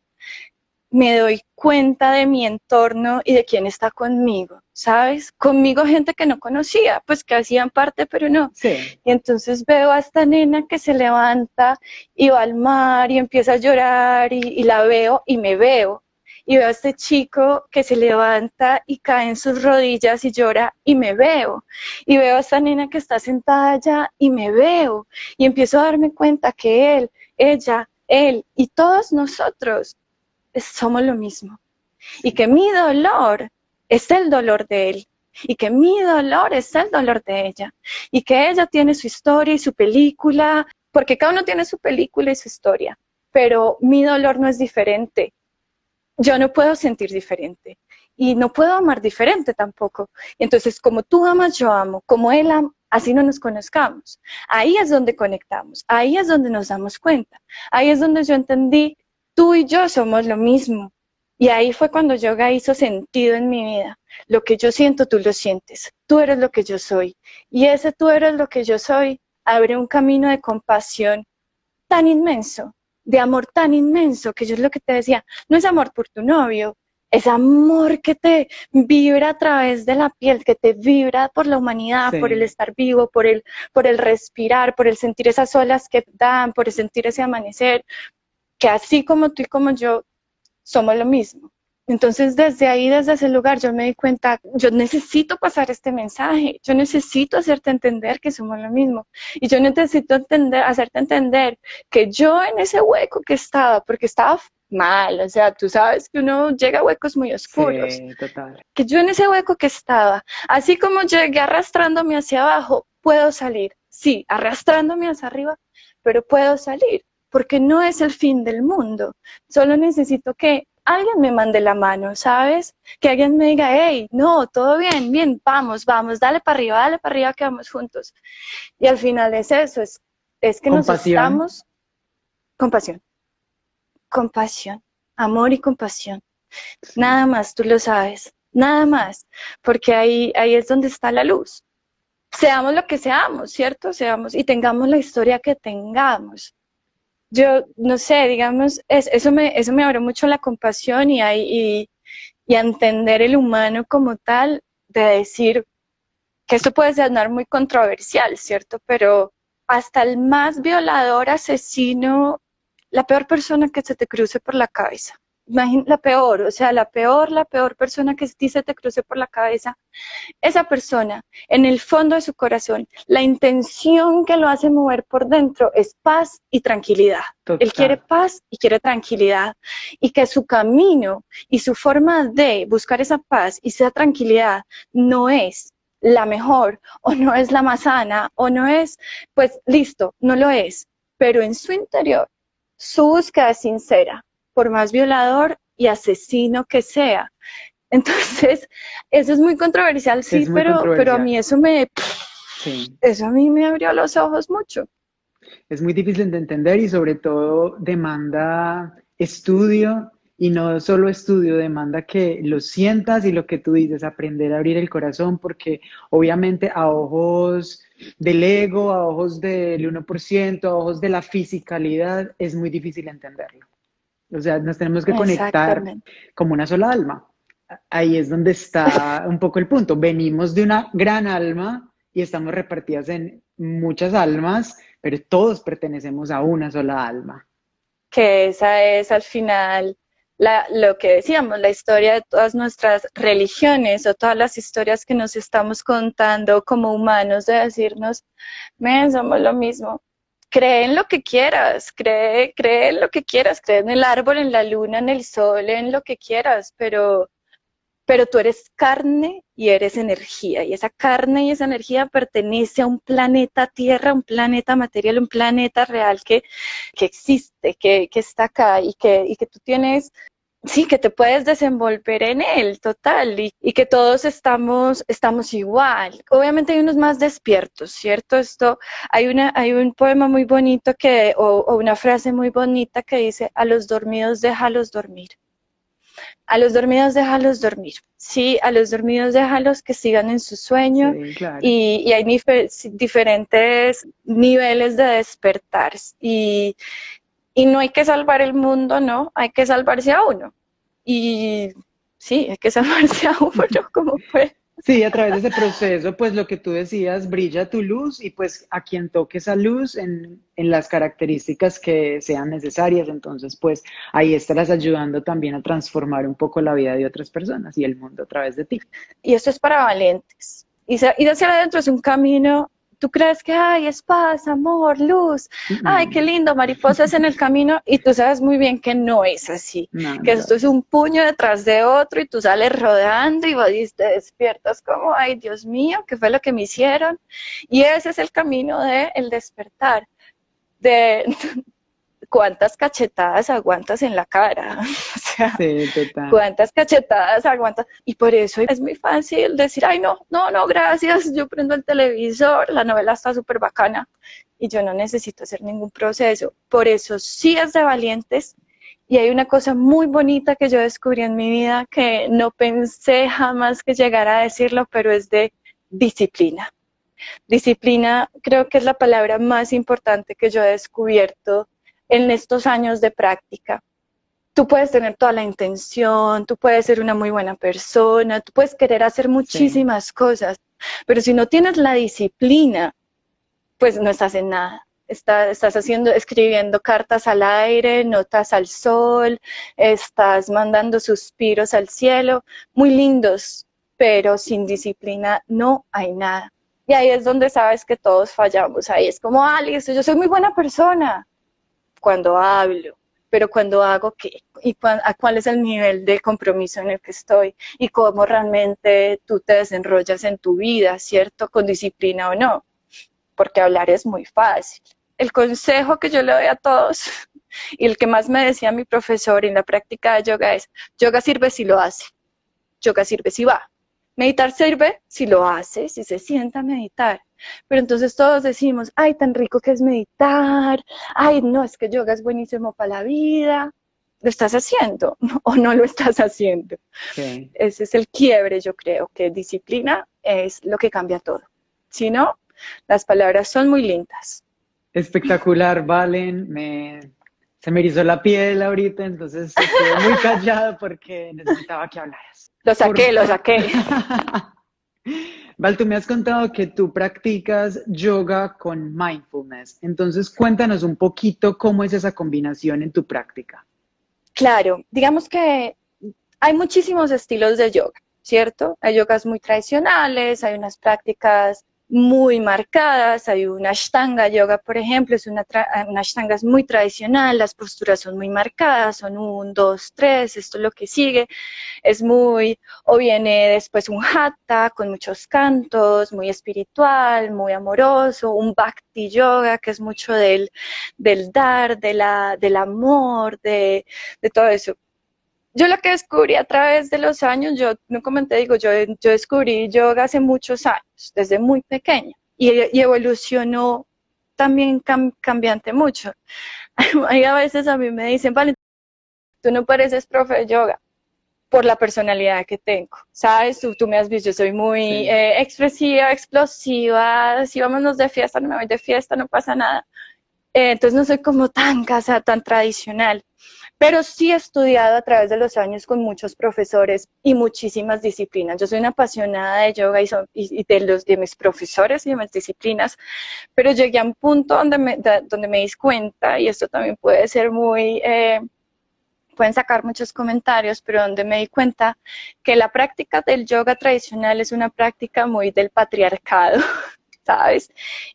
me doy cuenta de mi entorno y de quién está conmigo, ¿sabes? Conmigo gente que no conocía, pues que hacían parte, pero no. Sí. Y entonces veo a esta nena que se levanta y va al mar y empieza a llorar y, la veo y me veo. Y veo a este chico que se levanta y cae en sus rodillas y llora y me veo. Y veo a esta nena que está sentada allá y me veo. Y empiezo a darme cuenta que él, ella, él y todos nosotros somos lo mismo. Y que mi dolor es el dolor de él. Y que mi dolor es el dolor de ella. Y que ella tiene su historia y su película, porque cada uno tiene su película y su historia. Pero mi dolor no es diferente. Yo no puedo sentir diferente. Y no puedo amar diferente tampoco. Entonces, como tú amas, yo amo. Como él ama, así no nos conozcamos. Ahí es donde conectamos, ahí es donde nos damos cuenta, ahí es donde yo entendí tú y yo somos lo mismo. Y ahí fue cuando yoga hizo sentido en mi vida. Lo que yo siento, tú lo sientes. Tú eres lo que yo soy. Y ese tú eres lo que yo soy abre un camino de compasión tan inmenso, de amor tan inmenso, que yo es lo que te decía, no es amor por tu novio, es amor que te vibra a través de la piel, que te vibra por la humanidad, por el estar vivo, por el, por el respirar, por el sentir esas olas que dan, por el sentir ese amanecer, que así como tú y como yo somos lo mismo. Entonces, desde ahí, desde ese lugar, yo me di cuenta, yo necesito pasar este mensaje, yo necesito hacerte entender que somos lo mismo. Y yo necesito entender, hacerte entender que yo en ese hueco que estaba, porque estaba mal, o sea, tú sabes que uno llega a huecos muy oscuros. Sí, total. Que yo en ese hueco que estaba, así como llegué arrastrándome hacia abajo, puedo salir. Sí, arrastrándome hacia arriba, pero puedo salir porque no es el fin del mundo. Solo necesito que alguien me mande la mano, ¿sabes? Que alguien me diga, hey, no, todo bien, bien, vamos, vamos, dale para arriba, dale para arriba, que vamos juntos. Y al final es eso, es, es que nos estamos... Compasión. Compasión. Amor y compasión. Nada más, tú lo sabes. Nada más. Porque ahí, ahí es donde está la luz. Seamos lo que seamos, ¿cierto? Seamos y tengamos la historia que tengamos yo no sé, digamos, es, eso, me, eso me abre mucho la compasión y, y, y entender el humano como tal, de decir que esto puede sonar muy controversial, ¿cierto? Pero hasta el más violador, asesino, la peor persona que se te cruce por la cabeza la peor, o sea, la peor, la peor persona que se te cruce por la cabeza, esa persona, en el fondo de su corazón, la intención que lo hace mover por dentro es paz y tranquilidad. Él quiere paz y quiere tranquilidad y que su camino y su forma de buscar esa paz y esa tranquilidad no es la mejor o no es la más sana o no es, pues listo, no lo es, pero en su interior su búsqueda es sincera por más violador y asesino que sea. Entonces, (laughs) eso es muy controversial, sí, pero, pero a mí eso me, (laughs) eso a mí me abrió los ojos mucho. Es muy difícil de entender y sobre todo demanda estudio y no solo estudio, demanda que lo sientas y lo que tú dices, aprender a abrir el corazón, porque obviamente a ojos del ego, a ojos del 1%, a ojos de la fisicalidad, es muy difícil entenderlo. O sea, nos tenemos que conectar como una sola alma. Ahí es donde está (laughs) un poco el punto. Venimos de una gran alma y estamos repartidas en muchas almas, pero todos pertenecemos a una sola alma. Que esa es al final la, lo que decíamos, la historia de todas nuestras religiones o todas las historias que nos estamos contando como humanos de decirnos, men, somos lo mismo, cree en lo que quieras, cree, cree en lo que quieras, cree en el árbol, en la luna, en el sol, en lo que quieras, pero, pero tú eres carne y eres energía, y esa carne y esa energía pertenece a un planeta Tierra, un planeta material, un planeta real que, que existe, que, que está acá y que, y que tú tienes sí, que te puedes desenvolver en él, total, y, que todos estamos, estamos igual. Obviamente hay unos más despiertos, ¿cierto? Esto, hay, una, hay un poema muy bonito que, o, una frase muy bonita que dice, a los dormidos déjalos dormir. A los dormidos déjalos dormir. Sí, a los dormidos déjalos que sigan en su sueño. y, y, hay diferentes niveles de despertar. Y, y no hay que salvar el mundo, no, hay que salvarse a uno. Y sí, hay que (laughs) salvarse a uno, como fue. Sí, a través de ese proceso, pues lo que tú decías, brilla tu luz y pues a quien toque esa luz en, en, las características que sean necesarias, entonces pues ahí estarás ayudando también a transformar un poco la vida de otras personas y el mundo a través de ti. Y esto es para valientes. Y, y hacia adentro es un camino tú crees que hay es paz, amor, luz, ay, qué lindo, mariposas en el camino, y tú sabes muy bien que no es así, que esto es un puño detrás de otro y tú sales rodando y te despiertas como, ay, Dios mío, ¿qué fue lo que me hicieron? Y ese es el camino de el despertar, de, (laughs) cuántas cachetadas aguantas en la cara. Cuántas cachetadas aguantas. Y por eso es muy fácil decir, ay, no, no, no, gracias, yo prendo el televisor, la novela está súper bacana y yo no necesito hacer ningún proceso. Por eso sí es de valientes. Y hay una cosa muy bonita que yo descubrí en mi vida que no pensé jamás que llegara a decirlo, pero es de disciplina. Disciplina creo que es la palabra más importante que yo he descubierto en estos años de práctica. Tú puedes tener toda la intención, tú puedes ser una muy buena persona, tú puedes querer hacer muchísimas cosas, pero si no tienes la disciplina, pues no estás en nada. estás haciendo, escribiendo cartas al aire, notas al sol, estás mandando suspiros al cielo, muy lindos, pero sin disciplina no hay nada. Y ahí es donde sabes que todos fallamos. Ahí es como, ah, yo soy muy buena persona, cuando hablo, pero cuando hago qué y a cuál es el nivel de compromiso en el que estoy y cómo realmente tú te desenrollas en tu vida, ¿cierto? Con disciplina o no, porque hablar es muy fácil. El consejo que yo le doy a todos (laughs) Y el que más me decía mi profesor en la práctica de yoga es, yoga sirve si lo hace, yoga sirve si va. Meditar sirve si lo hace, si se sienta a meditar. Pero entonces todos decimos, ay, tan rico que es meditar, ay, no, es que yoga es buenísimo para la vida. ¿Lo estás haciendo (laughs) o no lo estás haciendo? Ese es el quiebre, yo creo, que disciplina es lo que cambia todo. Si no, las palabras son muy lindas. Espectacular, Valen. Me, se me erizó la piel ahorita, entonces estoy muy (laughs) callado porque necesitaba que hablaras. Lo saqué, lo saqué. (laughs) Val, tú me has contado que tú practicas yoga con mindfulness. Entonces, cuéntanos un poquito cómo es esa combinación en tu práctica. Claro, digamos que hay muchísimos estilos de yoga, ¿cierto? Hay yogas muy tradicionales, hay unas prácticas muy marcadas. Hay una Ashtanga Yoga, por ejemplo, es una, una Ashtanga es muy tradicional, las posturas son muy marcadas, son un, dos, tres, esto es lo que sigue. Es muy, o viene después un Hatha con muchos cantos, muy espiritual, muy amoroso, un Bhakti Yoga que es mucho del, del dar, de la, del amor, de, de todo eso yo lo que descubrí a través de los años, yo no comenté, digo, yo, yo descubrí yoga hace muchos años, desde muy pequeña, y, evolucionó también cambiante mucho. (laughs) Hay a veces a mí me dicen, vale, tú no pareces profe de yoga por la personalidad que tengo, ¿sabes? Tú, tú me has visto, yo soy muy eh, expresiva, explosiva, si vámonos de fiesta, no me voy de fiesta, no pasa nada. Eh, entonces no soy como tan casa, tan tradicional pero sí he estudiado a través de los años con muchos profesores y muchísimas disciplinas. Yo soy una apasionada de yoga y, de, los, de mis profesores y de mis disciplinas, pero llegué a un punto donde me, donde me di cuenta, y esto también puede ser muy... Eh, pueden sacar muchos comentarios, pero donde me di cuenta que la práctica del yoga tradicional es una práctica muy del patriarcado. (laughs) ¿sabes?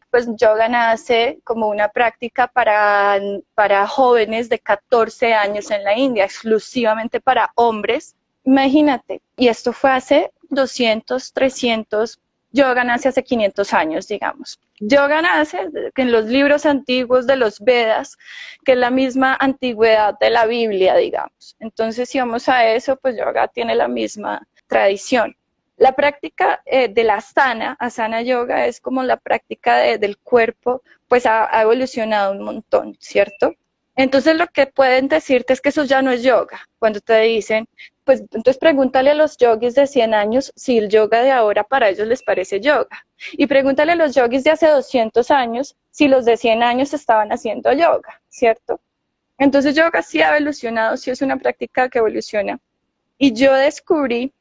Pues yoga nace como una práctica para, para jóvenes de 14 años en la India, exclusivamente para hombres. Imagínate, y esto fue hace 200, 300, yoga nace hace 500 años, digamos. Yoga nace en los libros antiguos de los Vedas, que es la misma antigüedad de la Biblia, digamos. Entonces, si vamos a eso, pues yoga tiene la misma tradición. La práctica eh, de la asana, asana yoga, es como la práctica del cuerpo, pues ha, evolucionado un montón, ¿cierto? Entonces lo que pueden decirte es que eso ya no es yoga. Cuando te dicen, pues entonces pregúntale a los yogis de 100 años si el yoga de ahora para ellos les parece yoga. Y pregúntale a los yogis de hace 200 años si los de 100 años estaban haciendo yoga, ¿cierto? Entonces yoga sí ha evolucionado, sí es una práctica que evoluciona. Y yo descubrí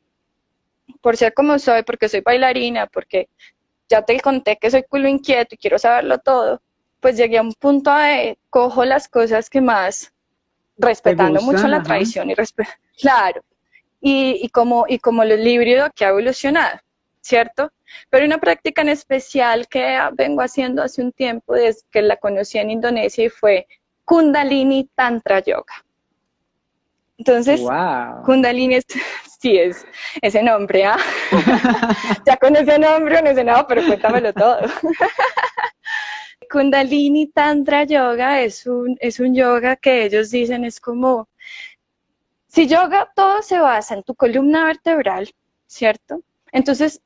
por ser como soy, porque soy bailarina, porque ya te conté que soy culo inquieto y quiero saberlo todo, pues llegué a un punto de cojo las cosas que más, respetando mucho la tradición y claro, y, y, como, y como lo híbrido que ha evolucionado, ¿cierto? Pero una práctica en especial que vengo haciendo hace un tiempo, desde que la conocí en Indonesia, y fue Kundalini Tantra Yoga. Entonces, Kundalini es, sí es ese nombre, ¿ah? (laughs) ya con ese nombre no sé nada, pero cuéntamelo todo. (laughs) Kundalini Tantra Yoga es un, es un yoga que ellos dicen es como, si yoga todo se basa en tu columna vertebral, ¿cierto? Entonces,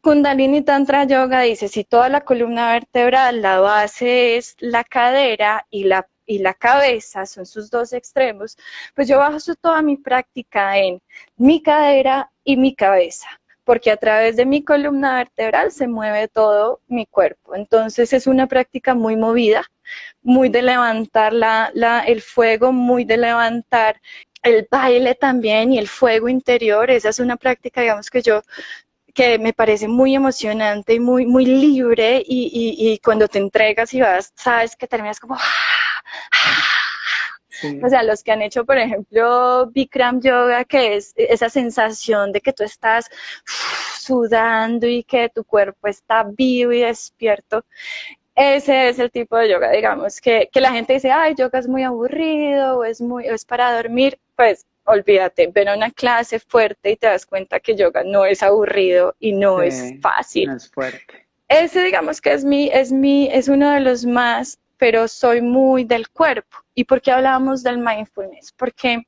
Kundalini Tantra Yoga dice, si toda la columna vertebral, la base es la cadera y la y la cabeza son sus dos extremos, pues yo baso toda mi práctica en mi cadera y mi cabeza, porque a través de mi columna vertebral se mueve todo mi cuerpo. Entonces es una práctica muy movida, muy de levantar la, el fuego, muy de levantar el baile también y el fuego interior. Esa es una práctica, digamos, que yo que me parece muy emocionante y muy, muy libre y, y, cuando te entregas y vas, sabes que terminas como... O sea, los que han hecho, por ejemplo, Bikram Yoga, que es esa sensación de que tú estás sudando y que tu cuerpo está vivo y despierto. Ese es el tipo de yoga, digamos, que, que la gente dice, ay, yoga es muy aburrido o es, muy, es para dormir. Pues olvídate, ven a una clase fuerte y te das cuenta que yoga no es aburrido y no es fácil. No es fuerte. Ese digamos que es mi, es mi, es uno de los más, pero soy muy del cuerpo. ¿Y por qué hablábamos del mindfulness? Porque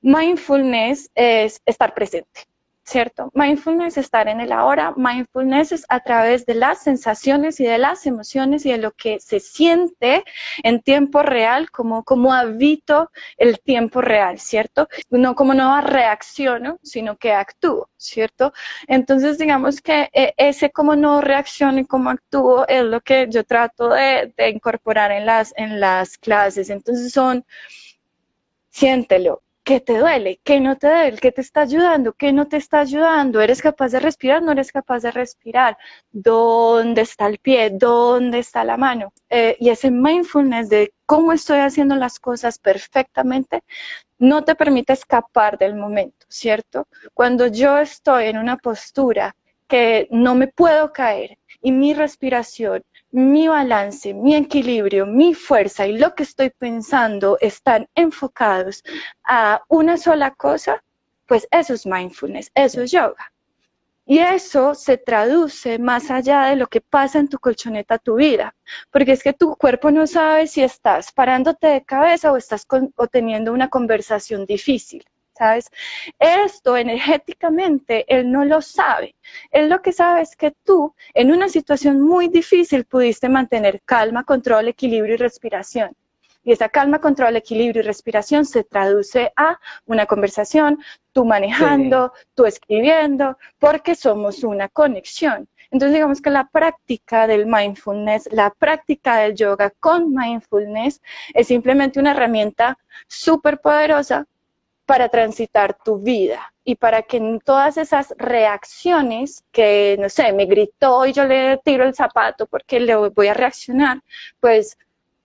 mindfulness es estar presente. ¿Cierto? Mindfulness es estar en el ahora, mindfulness es a través de las sensaciones y de las emociones y de lo que se siente en tiempo real, como, como habito el tiempo real, ¿cierto? No como no reacciono, sino que actúo, ¿cierto? Entonces, digamos que eh, ese como no reacciono y como actúo es lo que yo trato de, de incorporar en las, en las clases. Entonces son, siéntelo, ¿Qué te duele? ¿Qué no te duele? ¿Qué te está ayudando? ¿Qué no te está ayudando? ¿Eres capaz de respirar? ¿No eres capaz de respirar? ¿Dónde está el pie? ¿Dónde está la mano? Eh, y ese mindfulness de cómo estoy haciendo las cosas perfectamente no te permite escapar del momento, ¿cierto? Cuando yo estoy en una postura que no me puedo caer y mi respiración mi balance, mi equilibrio, mi fuerza y lo que estoy pensando están enfocados a una sola cosa, pues eso es mindfulness, eso es yoga. Y eso se traduce más allá de lo que pasa en tu colchoneta, tu vida, porque es que tu cuerpo no sabe si estás parándote de cabeza o estás o teniendo una conversación difícil. ¿Sabes? Esto energéticamente él no lo sabe. Él lo que sabe es que tú en una situación muy difícil pudiste mantener calma, control, equilibrio y respiración. Y esa calma, control, equilibrio y respiración se traduce a una conversación, tú manejando, tú escribiendo, porque somos una conexión. Entonces digamos que la práctica del mindfulness, la práctica del yoga con mindfulness es simplemente una herramienta súper poderosa para transitar tu vida y para que en todas esas reacciones que, no sé, me gritó y yo le tiro el zapato porque le voy a reaccionar, pues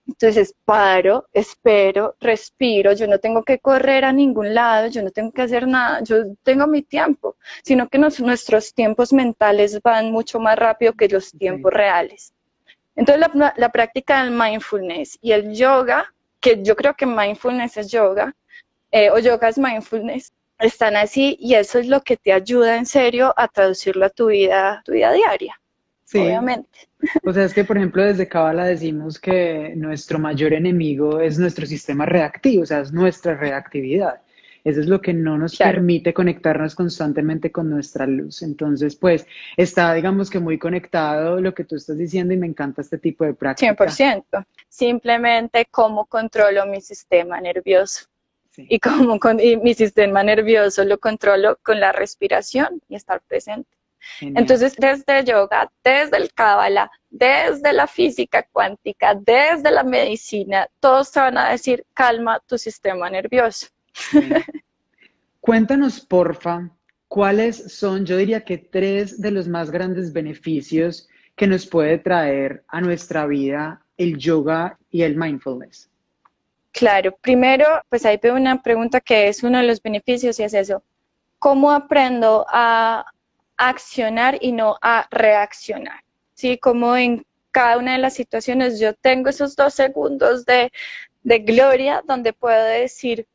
entonces paro, espero, respiro, yo no tengo que correr a ningún lado, yo no tengo que hacer nada, yo tengo mi tiempo, sino que nuestros tiempos mentales van mucho más rápido que los tiempos reales. Entonces la, la práctica del mindfulness y el yoga, que yo creo que mindfulness es yoga, eh, o yogas mindfulness están así y eso es lo que te ayuda en serio a traducirlo a tu vida, tu vida diaria. Sí. Obviamente. O sea, es que, por ejemplo, desde Kabbalah decimos que nuestro mayor enemigo es nuestro sistema reactivo, o sea, es nuestra reactividad. Eso es lo que no nos permite conectarnos constantemente con nuestra luz. Entonces, pues, está, digamos que muy conectado lo que tú estás diciendo y me encanta este tipo de práctica. 100%. Simplemente cómo controlo mi sistema nervioso. Y como con, mi sistema nervioso lo controlo con la respiración y estar presente. Entonces, desde el yoga, desde el Kabbalah, desde la física cuántica, desde la medicina, todos te van a decir, calma tu sistema nervioso. Cuéntanos, porfa, cuáles son, yo diría que tres de los más grandes beneficios que nos puede traer a nuestra vida el yoga y el mindfulness. Claro, primero, pues ahí veo una pregunta que es uno de los beneficios y es eso. ¿Cómo aprendo a accionar y no a reaccionar? ¿Sí? Como en cada una de las situaciones yo tengo esos dos segundos de, gloria donde puedo decir,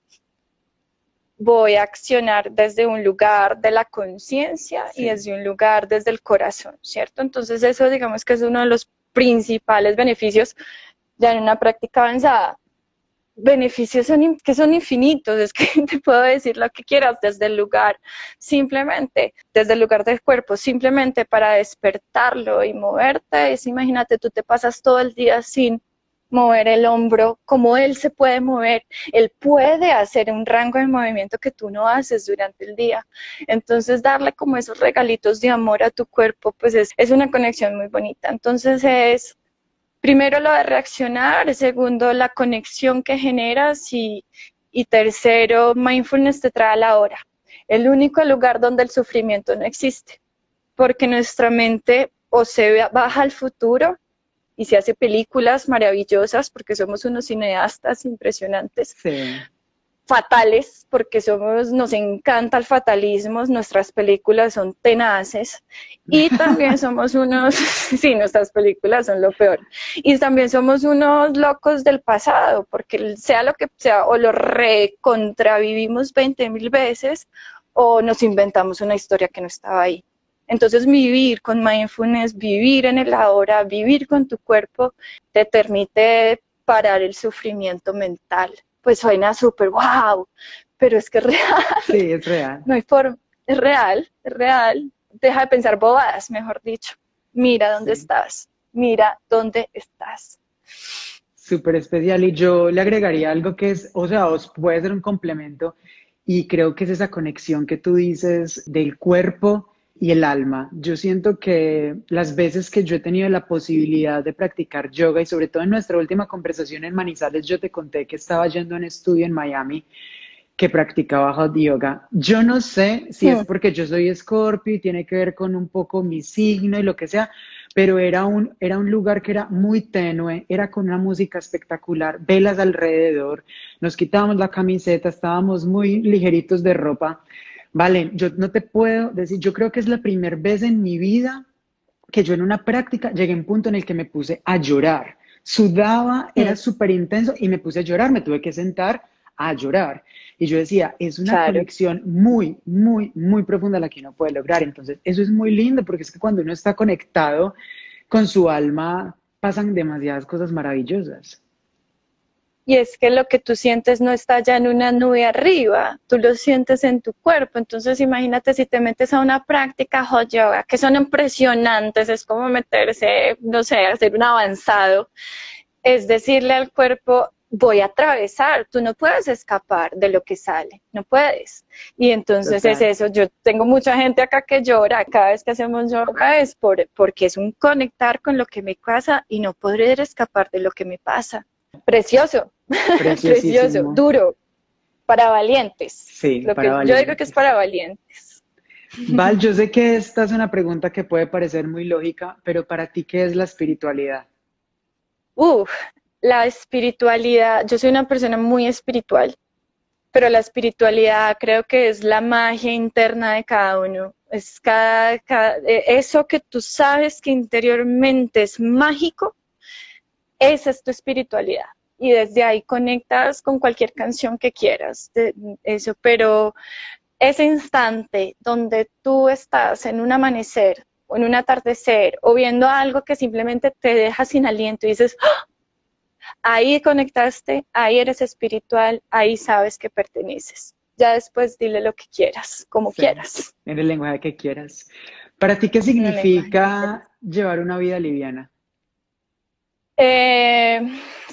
voy a accionar desde un lugar de la conciencia y desde un lugar desde el corazón, ¿cierto? Entonces eso digamos que es uno de los principales beneficios ya en una práctica avanzada beneficios que son infinitos, es que (laughs) te puedo decir lo que quieras desde el lugar, simplemente, desde el lugar del cuerpo, simplemente para despertarlo y moverte, es imagínate, tú te pasas todo el día sin mover el hombro, como él se puede mover, él puede hacer un rango de movimiento que tú no haces durante el día. Entonces, darle como esos regalitos de amor a tu cuerpo, pues es, es una conexión muy bonita. Entonces, es primero lo de reaccionar, segundo la conexión que generas. Y, tercero mindfulness te trae a la hora, el único lugar donde el sufrimiento no existe, porque nuestra mente o se baja al futuro y se hace películas maravillosas porque somos unos cineastas impresionantes. Sí fatales, porque somos, nos encanta el fatalismo, nuestras películas son tenaces y (laughs) también somos unos, (laughs) sí, nuestras películas son lo peor, y también somos unos locos del pasado, porque sea lo que sea, o lo recontravivimos 20 mil veces o nos inventamos una historia que no estaba ahí. Entonces vivir con mindfulness, vivir en el ahora, vivir con tu cuerpo, te permite parar el sufrimiento mental. Pues suena súper wow, pero es que es real. Sí, es real. No hay forma, es real, es real. Deja de pensar bobadas, mejor dicho. Mira dónde estás, mira dónde estás. Súper especial y yo le agregaría algo que es, o sea, os puede ser un complemento y creo que es esa conexión que tú dices del cuerpo y el alma. Yo siento que las veces que yo he tenido la posibilidad de practicar yoga y sobre todo en nuestra última conversación en Manizales, yo te conté que estaba yendo a un estudio en Miami que practicaba hot yoga. Yo no sé si es porque yo soy escorpio y tiene que ver con un poco mi signo y lo que sea, pero era un, era un lugar que era muy tenue, era con una música espectacular, velas alrededor, nos quitábamos la camiseta, estábamos muy ligeritos de ropa. Vale, yo no te puedo decir, yo creo que es la primera vez en mi vida que yo en una práctica llegué a un punto en el que me puse a llorar. Sudaba, era súper intenso y me puse a llorar, me tuve que sentar a llorar. Y yo decía, es una conexión muy, muy, muy profunda la que uno puede lograr. Entonces, eso es muy lindo porque es que cuando uno está conectado con su alma, pasan demasiadas cosas maravillosas. Y es que lo que tú sientes no está ya en una nube arriba, tú lo sientes en tu cuerpo. Entonces imagínate si te metes a una práctica hot yoga, que son impresionantes, es como meterse, no sé, hacer un avanzado. Es decirle al cuerpo, voy a atravesar, tú no puedes escapar de lo que sale, no puedes. Y entonces es eso, yo tengo mucha gente acá que llora cada vez que hacemos yoga, es por, porque es un conectar con lo que me pasa y no poder escapar de lo que me pasa. Precioso, precioso, duro, para valientes. Sí, para Yo digo que es para valientes. Val, yo sé que esta es una pregunta que puede parecer muy lógica, pero para ti, ¿qué es la espiritualidad? Uf, la espiritualidad, yo soy una persona muy espiritual, pero la espiritualidad creo que es la magia interna de cada uno. Es cada, e, eso que tú sabes que interiormente es mágico, esa es tu espiritualidad. Y desde ahí conectas con cualquier canción que quieras, eso, pero ese instante donde tú estás en un amanecer o en un atardecer o viendo algo que simplemente te deja sin aliento y dices, ¡Ah! Ahí conectaste, ahí eres espiritual, ahí sabes que perteneces. Ya después dile lo que quieras, como quieras. En el lenguaje que quieras. ¿Para ti qué significa llevar una vida liviana? Eh,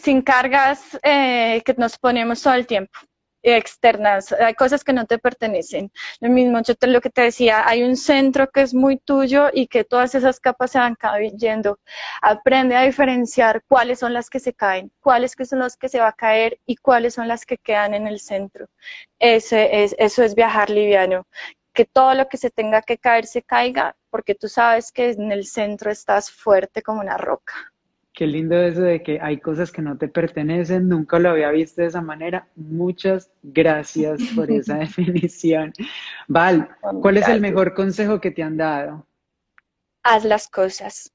sin cargas eh, que nos ponemos todo el tiempo externas, hay cosas que no te pertenecen. Lo mismo, yo te, lo que te decía, hay un centro que es muy tuyo y que todas esas capas se van cayendo. Aprende a diferenciar cuáles son las que se caen, cuáles que son las que se va a caer y cuáles son las que quedan en el centro. Ese es, eso es viajar liviano. Que todo lo que se tenga que caer se caiga, porque tú sabes que en el centro estás fuerte como una roca. Qué lindo eso de que hay cosas que no te pertenecen, nunca lo había visto de esa manera. Muchas gracias por esa (laughs) definición. Val, ¿cuál es el mejor consejo que te han dado? Haz las cosas.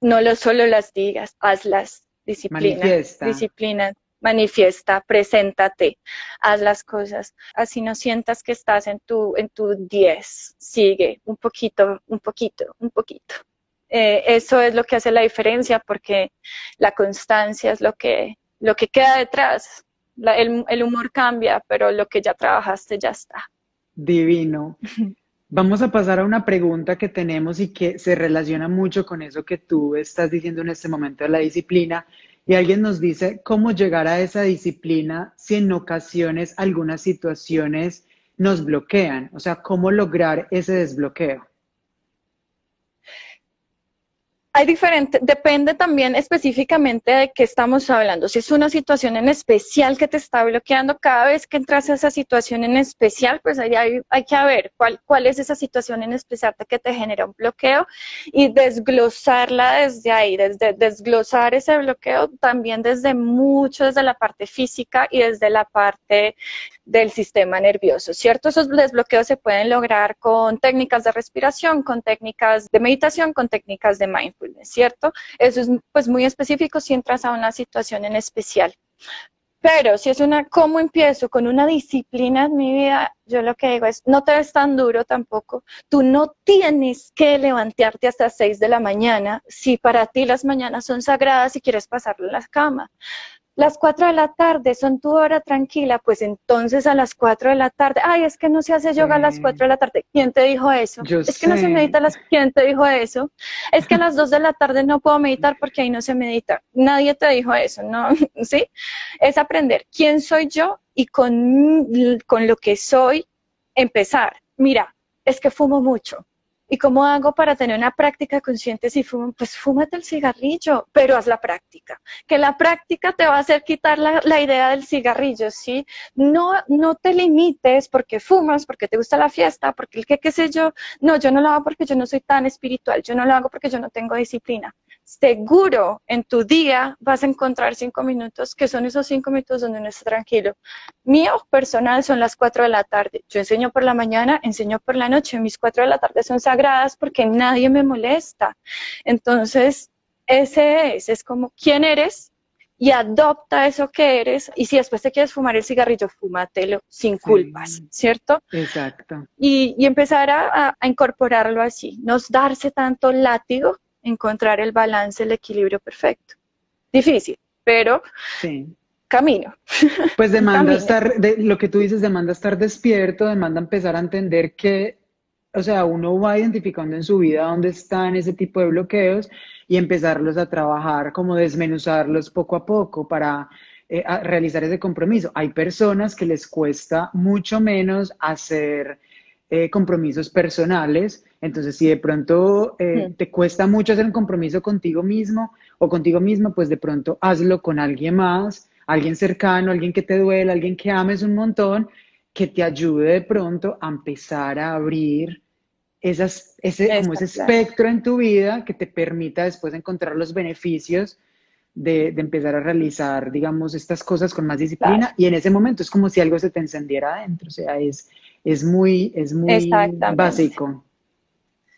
No lo solo las digas, hazlas. Disciplina. Manifiesta. Disciplina. Manifiesta, preséntate, haz las cosas. Así no sientas que estás en tu, en tu 10. Sigue un poquito, un poquito, un poquito. Eh, eso es lo que hace la diferencia porque la constancia es lo que, lo que queda detrás. el, el humor cambia, pero lo que ya trabajaste ya está. Divino. Vamos a pasar a una pregunta que tenemos y que se relaciona mucho con eso que tú estás diciendo en este momento de la disciplina. Y alguien nos dice, ¿cómo llegar a esa disciplina si en ocasiones algunas situaciones nos bloquean? O sea, ¿cómo lograr ese desbloqueo? Hay diferente, depende también específicamente de qué estamos hablando. Si es una situación en especial que te está bloqueando, cada vez que entras a esa situación en especial, pues ahí hay, que ver cuál, cuál es esa situación en especial que te genera un bloqueo y desglosarla desde ahí, desde desglosar ese bloqueo también desde mucho, desde la parte física y desde la parte del sistema nervioso, ¿cierto? Esos desbloqueos se pueden lograr con técnicas de respiración, con técnicas de meditación, con técnicas de mindfulness, ¿cierto? Eso es pues muy específico si entras a una situación en especial. Pero si es una, ¿cómo empiezo? Con una disciplina en mi vida, yo lo que digo es, no te ves tan duro tampoco. Tú no tienes que levantarte hasta 6 de la mañana si para ti las mañanas son sagradas y quieres pasarlo en la cama las 4 de la tarde son tu hora tranquila, pues entonces a las 4 de la tarde, ay, es que no se hace yoga a las 4 de la tarde. ¿Quién te dijo eso? es que no se medita a las... ¿Quién te dijo eso? Es que a las 2 de la tarde no puedo meditar porque ahí no se medita. Nadie te dijo eso, ¿no? (laughs) ¿Sí? Es aprender quién soy yo y con, con lo que soy empezar. Mira, es que fumo mucho ¿Y cómo hago para tener una práctica consciente si fumo? Pues fúmate el cigarrillo, pero haz la práctica. Que la práctica te va a hacer quitar la, la, idea del cigarrillo, ¿sí? No, no te limites porque fumas, porque te gusta la fiesta, porque el que, qué sé yo. No, yo no lo hago porque yo no soy tan espiritual, yo no lo hago porque yo no tengo disciplina seguro en tu día vas a encontrar cinco minutos, que son esos cinco minutos donde uno está tranquilo. Mío personal son las cuatro de la tarde. Yo enseño por la mañana, enseño por la noche. Mis cuatro de la tarde son sagradas porque nadie me molesta. Entonces, ese es, es como quién eres y adopta eso que eres. Y si después te quieres fumar el cigarrillo, fúmatelo sin culpas, ¿cierto? Exacto. Y, y empezar a, a incorporarlo así, no darse tanto látigo encontrar el balance, el equilibrio perfecto. Difícil, pero camino. (laughs) Pues demanda estar, de, lo que tú dices, demanda estar despierto, demanda empezar a entender que, o sea, uno va identificando en su vida dónde están ese tipo de bloqueos y empezarlos a trabajar, como desmenuzarlos poco a poco para eh, realizar ese compromiso. Hay personas que les cuesta mucho menos hacer eh, compromisos personales. Entonces, si de pronto eh, te cuesta mucho hacer un compromiso contigo mismo o contigo misma, pues de pronto hazlo con alguien más, alguien cercano, alguien que te duele, alguien que ames un montón, que te ayude de pronto a empezar a abrir esas, ese, como ese espectro en tu vida que te permita después encontrar los beneficios de, de, empezar a realizar, digamos, estas cosas con más disciplina. Y en ese momento es como si algo se te encendiera adentro. O sea, es, es muy, es muy básico.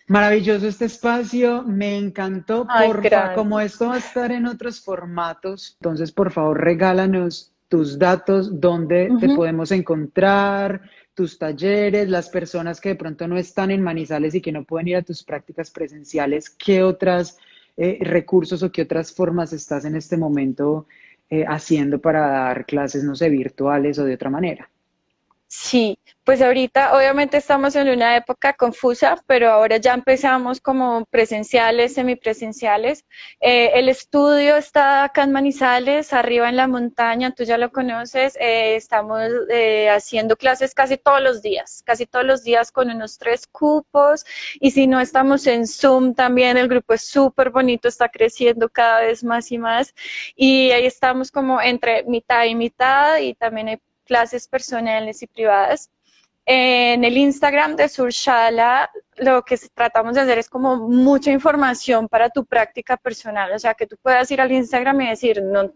Maravilloso este espacio, me encantó. Porfa, como esto va a estar en otros formatos, entonces por favor regálanos tus datos, dónde te podemos encontrar, tus talleres, las personas que de pronto no están en Manizales y que no pueden ir a tus prácticas presenciales, qué otros eh, recursos o qué otras formas estás en este momento eh, haciendo para dar clases, no sé, virtuales o de otra manera. Sí, pues ahorita obviamente estamos en una época confusa, pero ahora ya empezamos como presenciales, semipresenciales. Eh, el estudio está acá en Manizales, arriba en la montaña, tú ya lo conoces. Eh, estamos eh, haciendo clases casi todos los días, casi todos los días con unos tres cupos. Y si no estamos en Zoom también, el grupo es súper bonito, está creciendo cada vez más y más. Y ahí estamos como entre mitad y mitad y también hay clases personales y privadas. En el Instagram de Surshala lo que tratamos de hacer es como mucha información para tu práctica personal, o sea, que tú puedas ir al Instagram y decir, no,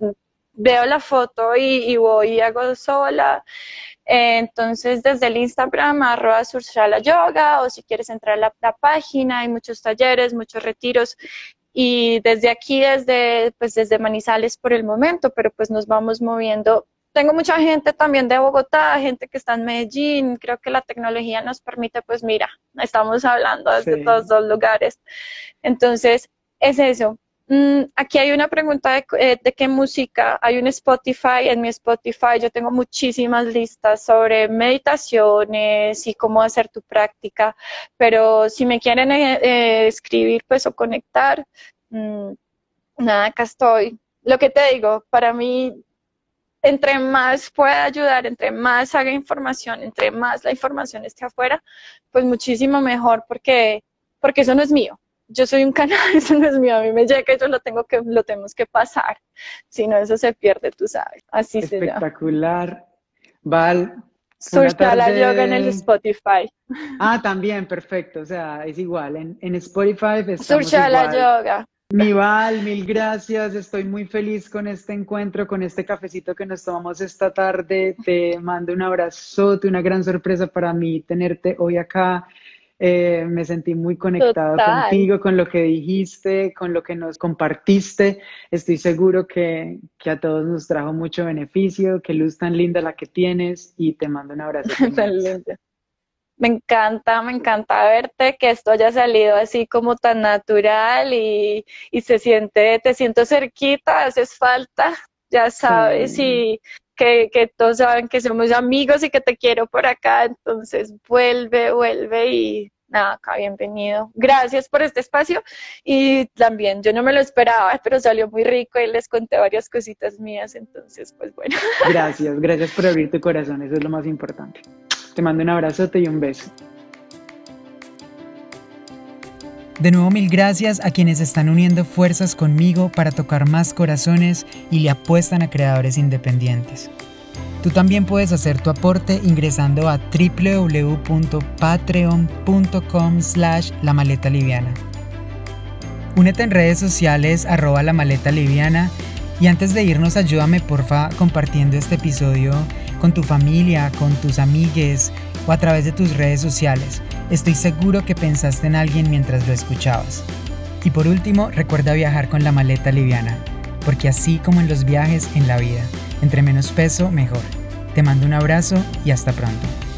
veo la foto y, voy y hago sola. entonces, desde el Instagram, arroba Surshala Yoga, o si quieres entrar a la, la, página, hay muchos talleres, muchos retiros. Y desde aquí, desde, pues desde Manizales por el momento, pero pues nos vamos moviendo tengo mucha gente también de Bogotá, gente que está en Medellín, creo que la tecnología nos permite, pues mira, estamos hablando desde todos los lugares. Entonces, es eso. Mm, aquí hay una pregunta de, eh, de, qué música. Hay un Spotify, en mi Spotify yo tengo muchísimas listas sobre meditaciones y cómo hacer tu práctica, pero si me quieren eh, eh, escribir pues o conectar, mm, nada, acá estoy. Lo que te digo, para mí entre más pueda ayudar, entre más haga información, entre más la información esté afuera, pues muchísimo mejor porque, porque eso no es mío. Yo soy un canal, (laughs) eso no es mío, a mí me llega y yo lo tengo que, lo tenemos que pasar. Si no, eso se pierde, tú sabes. Así Espectacular. Val. la Yoga en el Spotify. Ah, también, perfecto. O sea, es igual. En, en Spotify la Yoga. Mival, mil gracias. Estoy muy feliz con este encuentro, con este cafecito que nos tomamos esta tarde. Te mando un abrazote, una gran sorpresa para mí tenerte hoy acá. Eh, me sentí muy conectado contigo, con lo que dijiste, con lo que nos compartiste. Estoy seguro que, que, a todos nos trajo mucho beneficio, qué luz tan linda la que tienes y te mando un abrazo. (laughs) me encanta, me encanta verte, que esto haya salido así como tan natural y, y, se siente, te siento cerquita, haces falta, ya sabes, y que, que todos saben que somos amigos y que te quiero por acá, entonces vuelve, vuelve y nada, acá bienvenido. Gracias por este espacio y también yo no me lo esperaba, pero salió muy rico y les conté varias cositas mías, entonces pues bueno. Gracias, gracias por abrir tu corazón, eso es lo más importante. Te mando un abrazote y un beso. De nuevo mil gracias a quienes están uniendo fuerzas conmigo para tocar más corazones y le apuestan a creadores independientes. Tú también puedes hacer tu aporte ingresando a www.patreon.com slash la maleta liviana. Únete en redes sociales arroba la maleta liviana y antes de irnos ayúdame porfa compartiendo este episodio con tu familia, con tus amigues o a través de tus redes sociales Estoy seguro que pensaste en alguien mientras lo escuchabas. Y por último, recuerda viajar con la maleta liviana, porque así como en los viajes en la vida, entre menos peso, mejor. Te mando un abrazo y hasta pronto.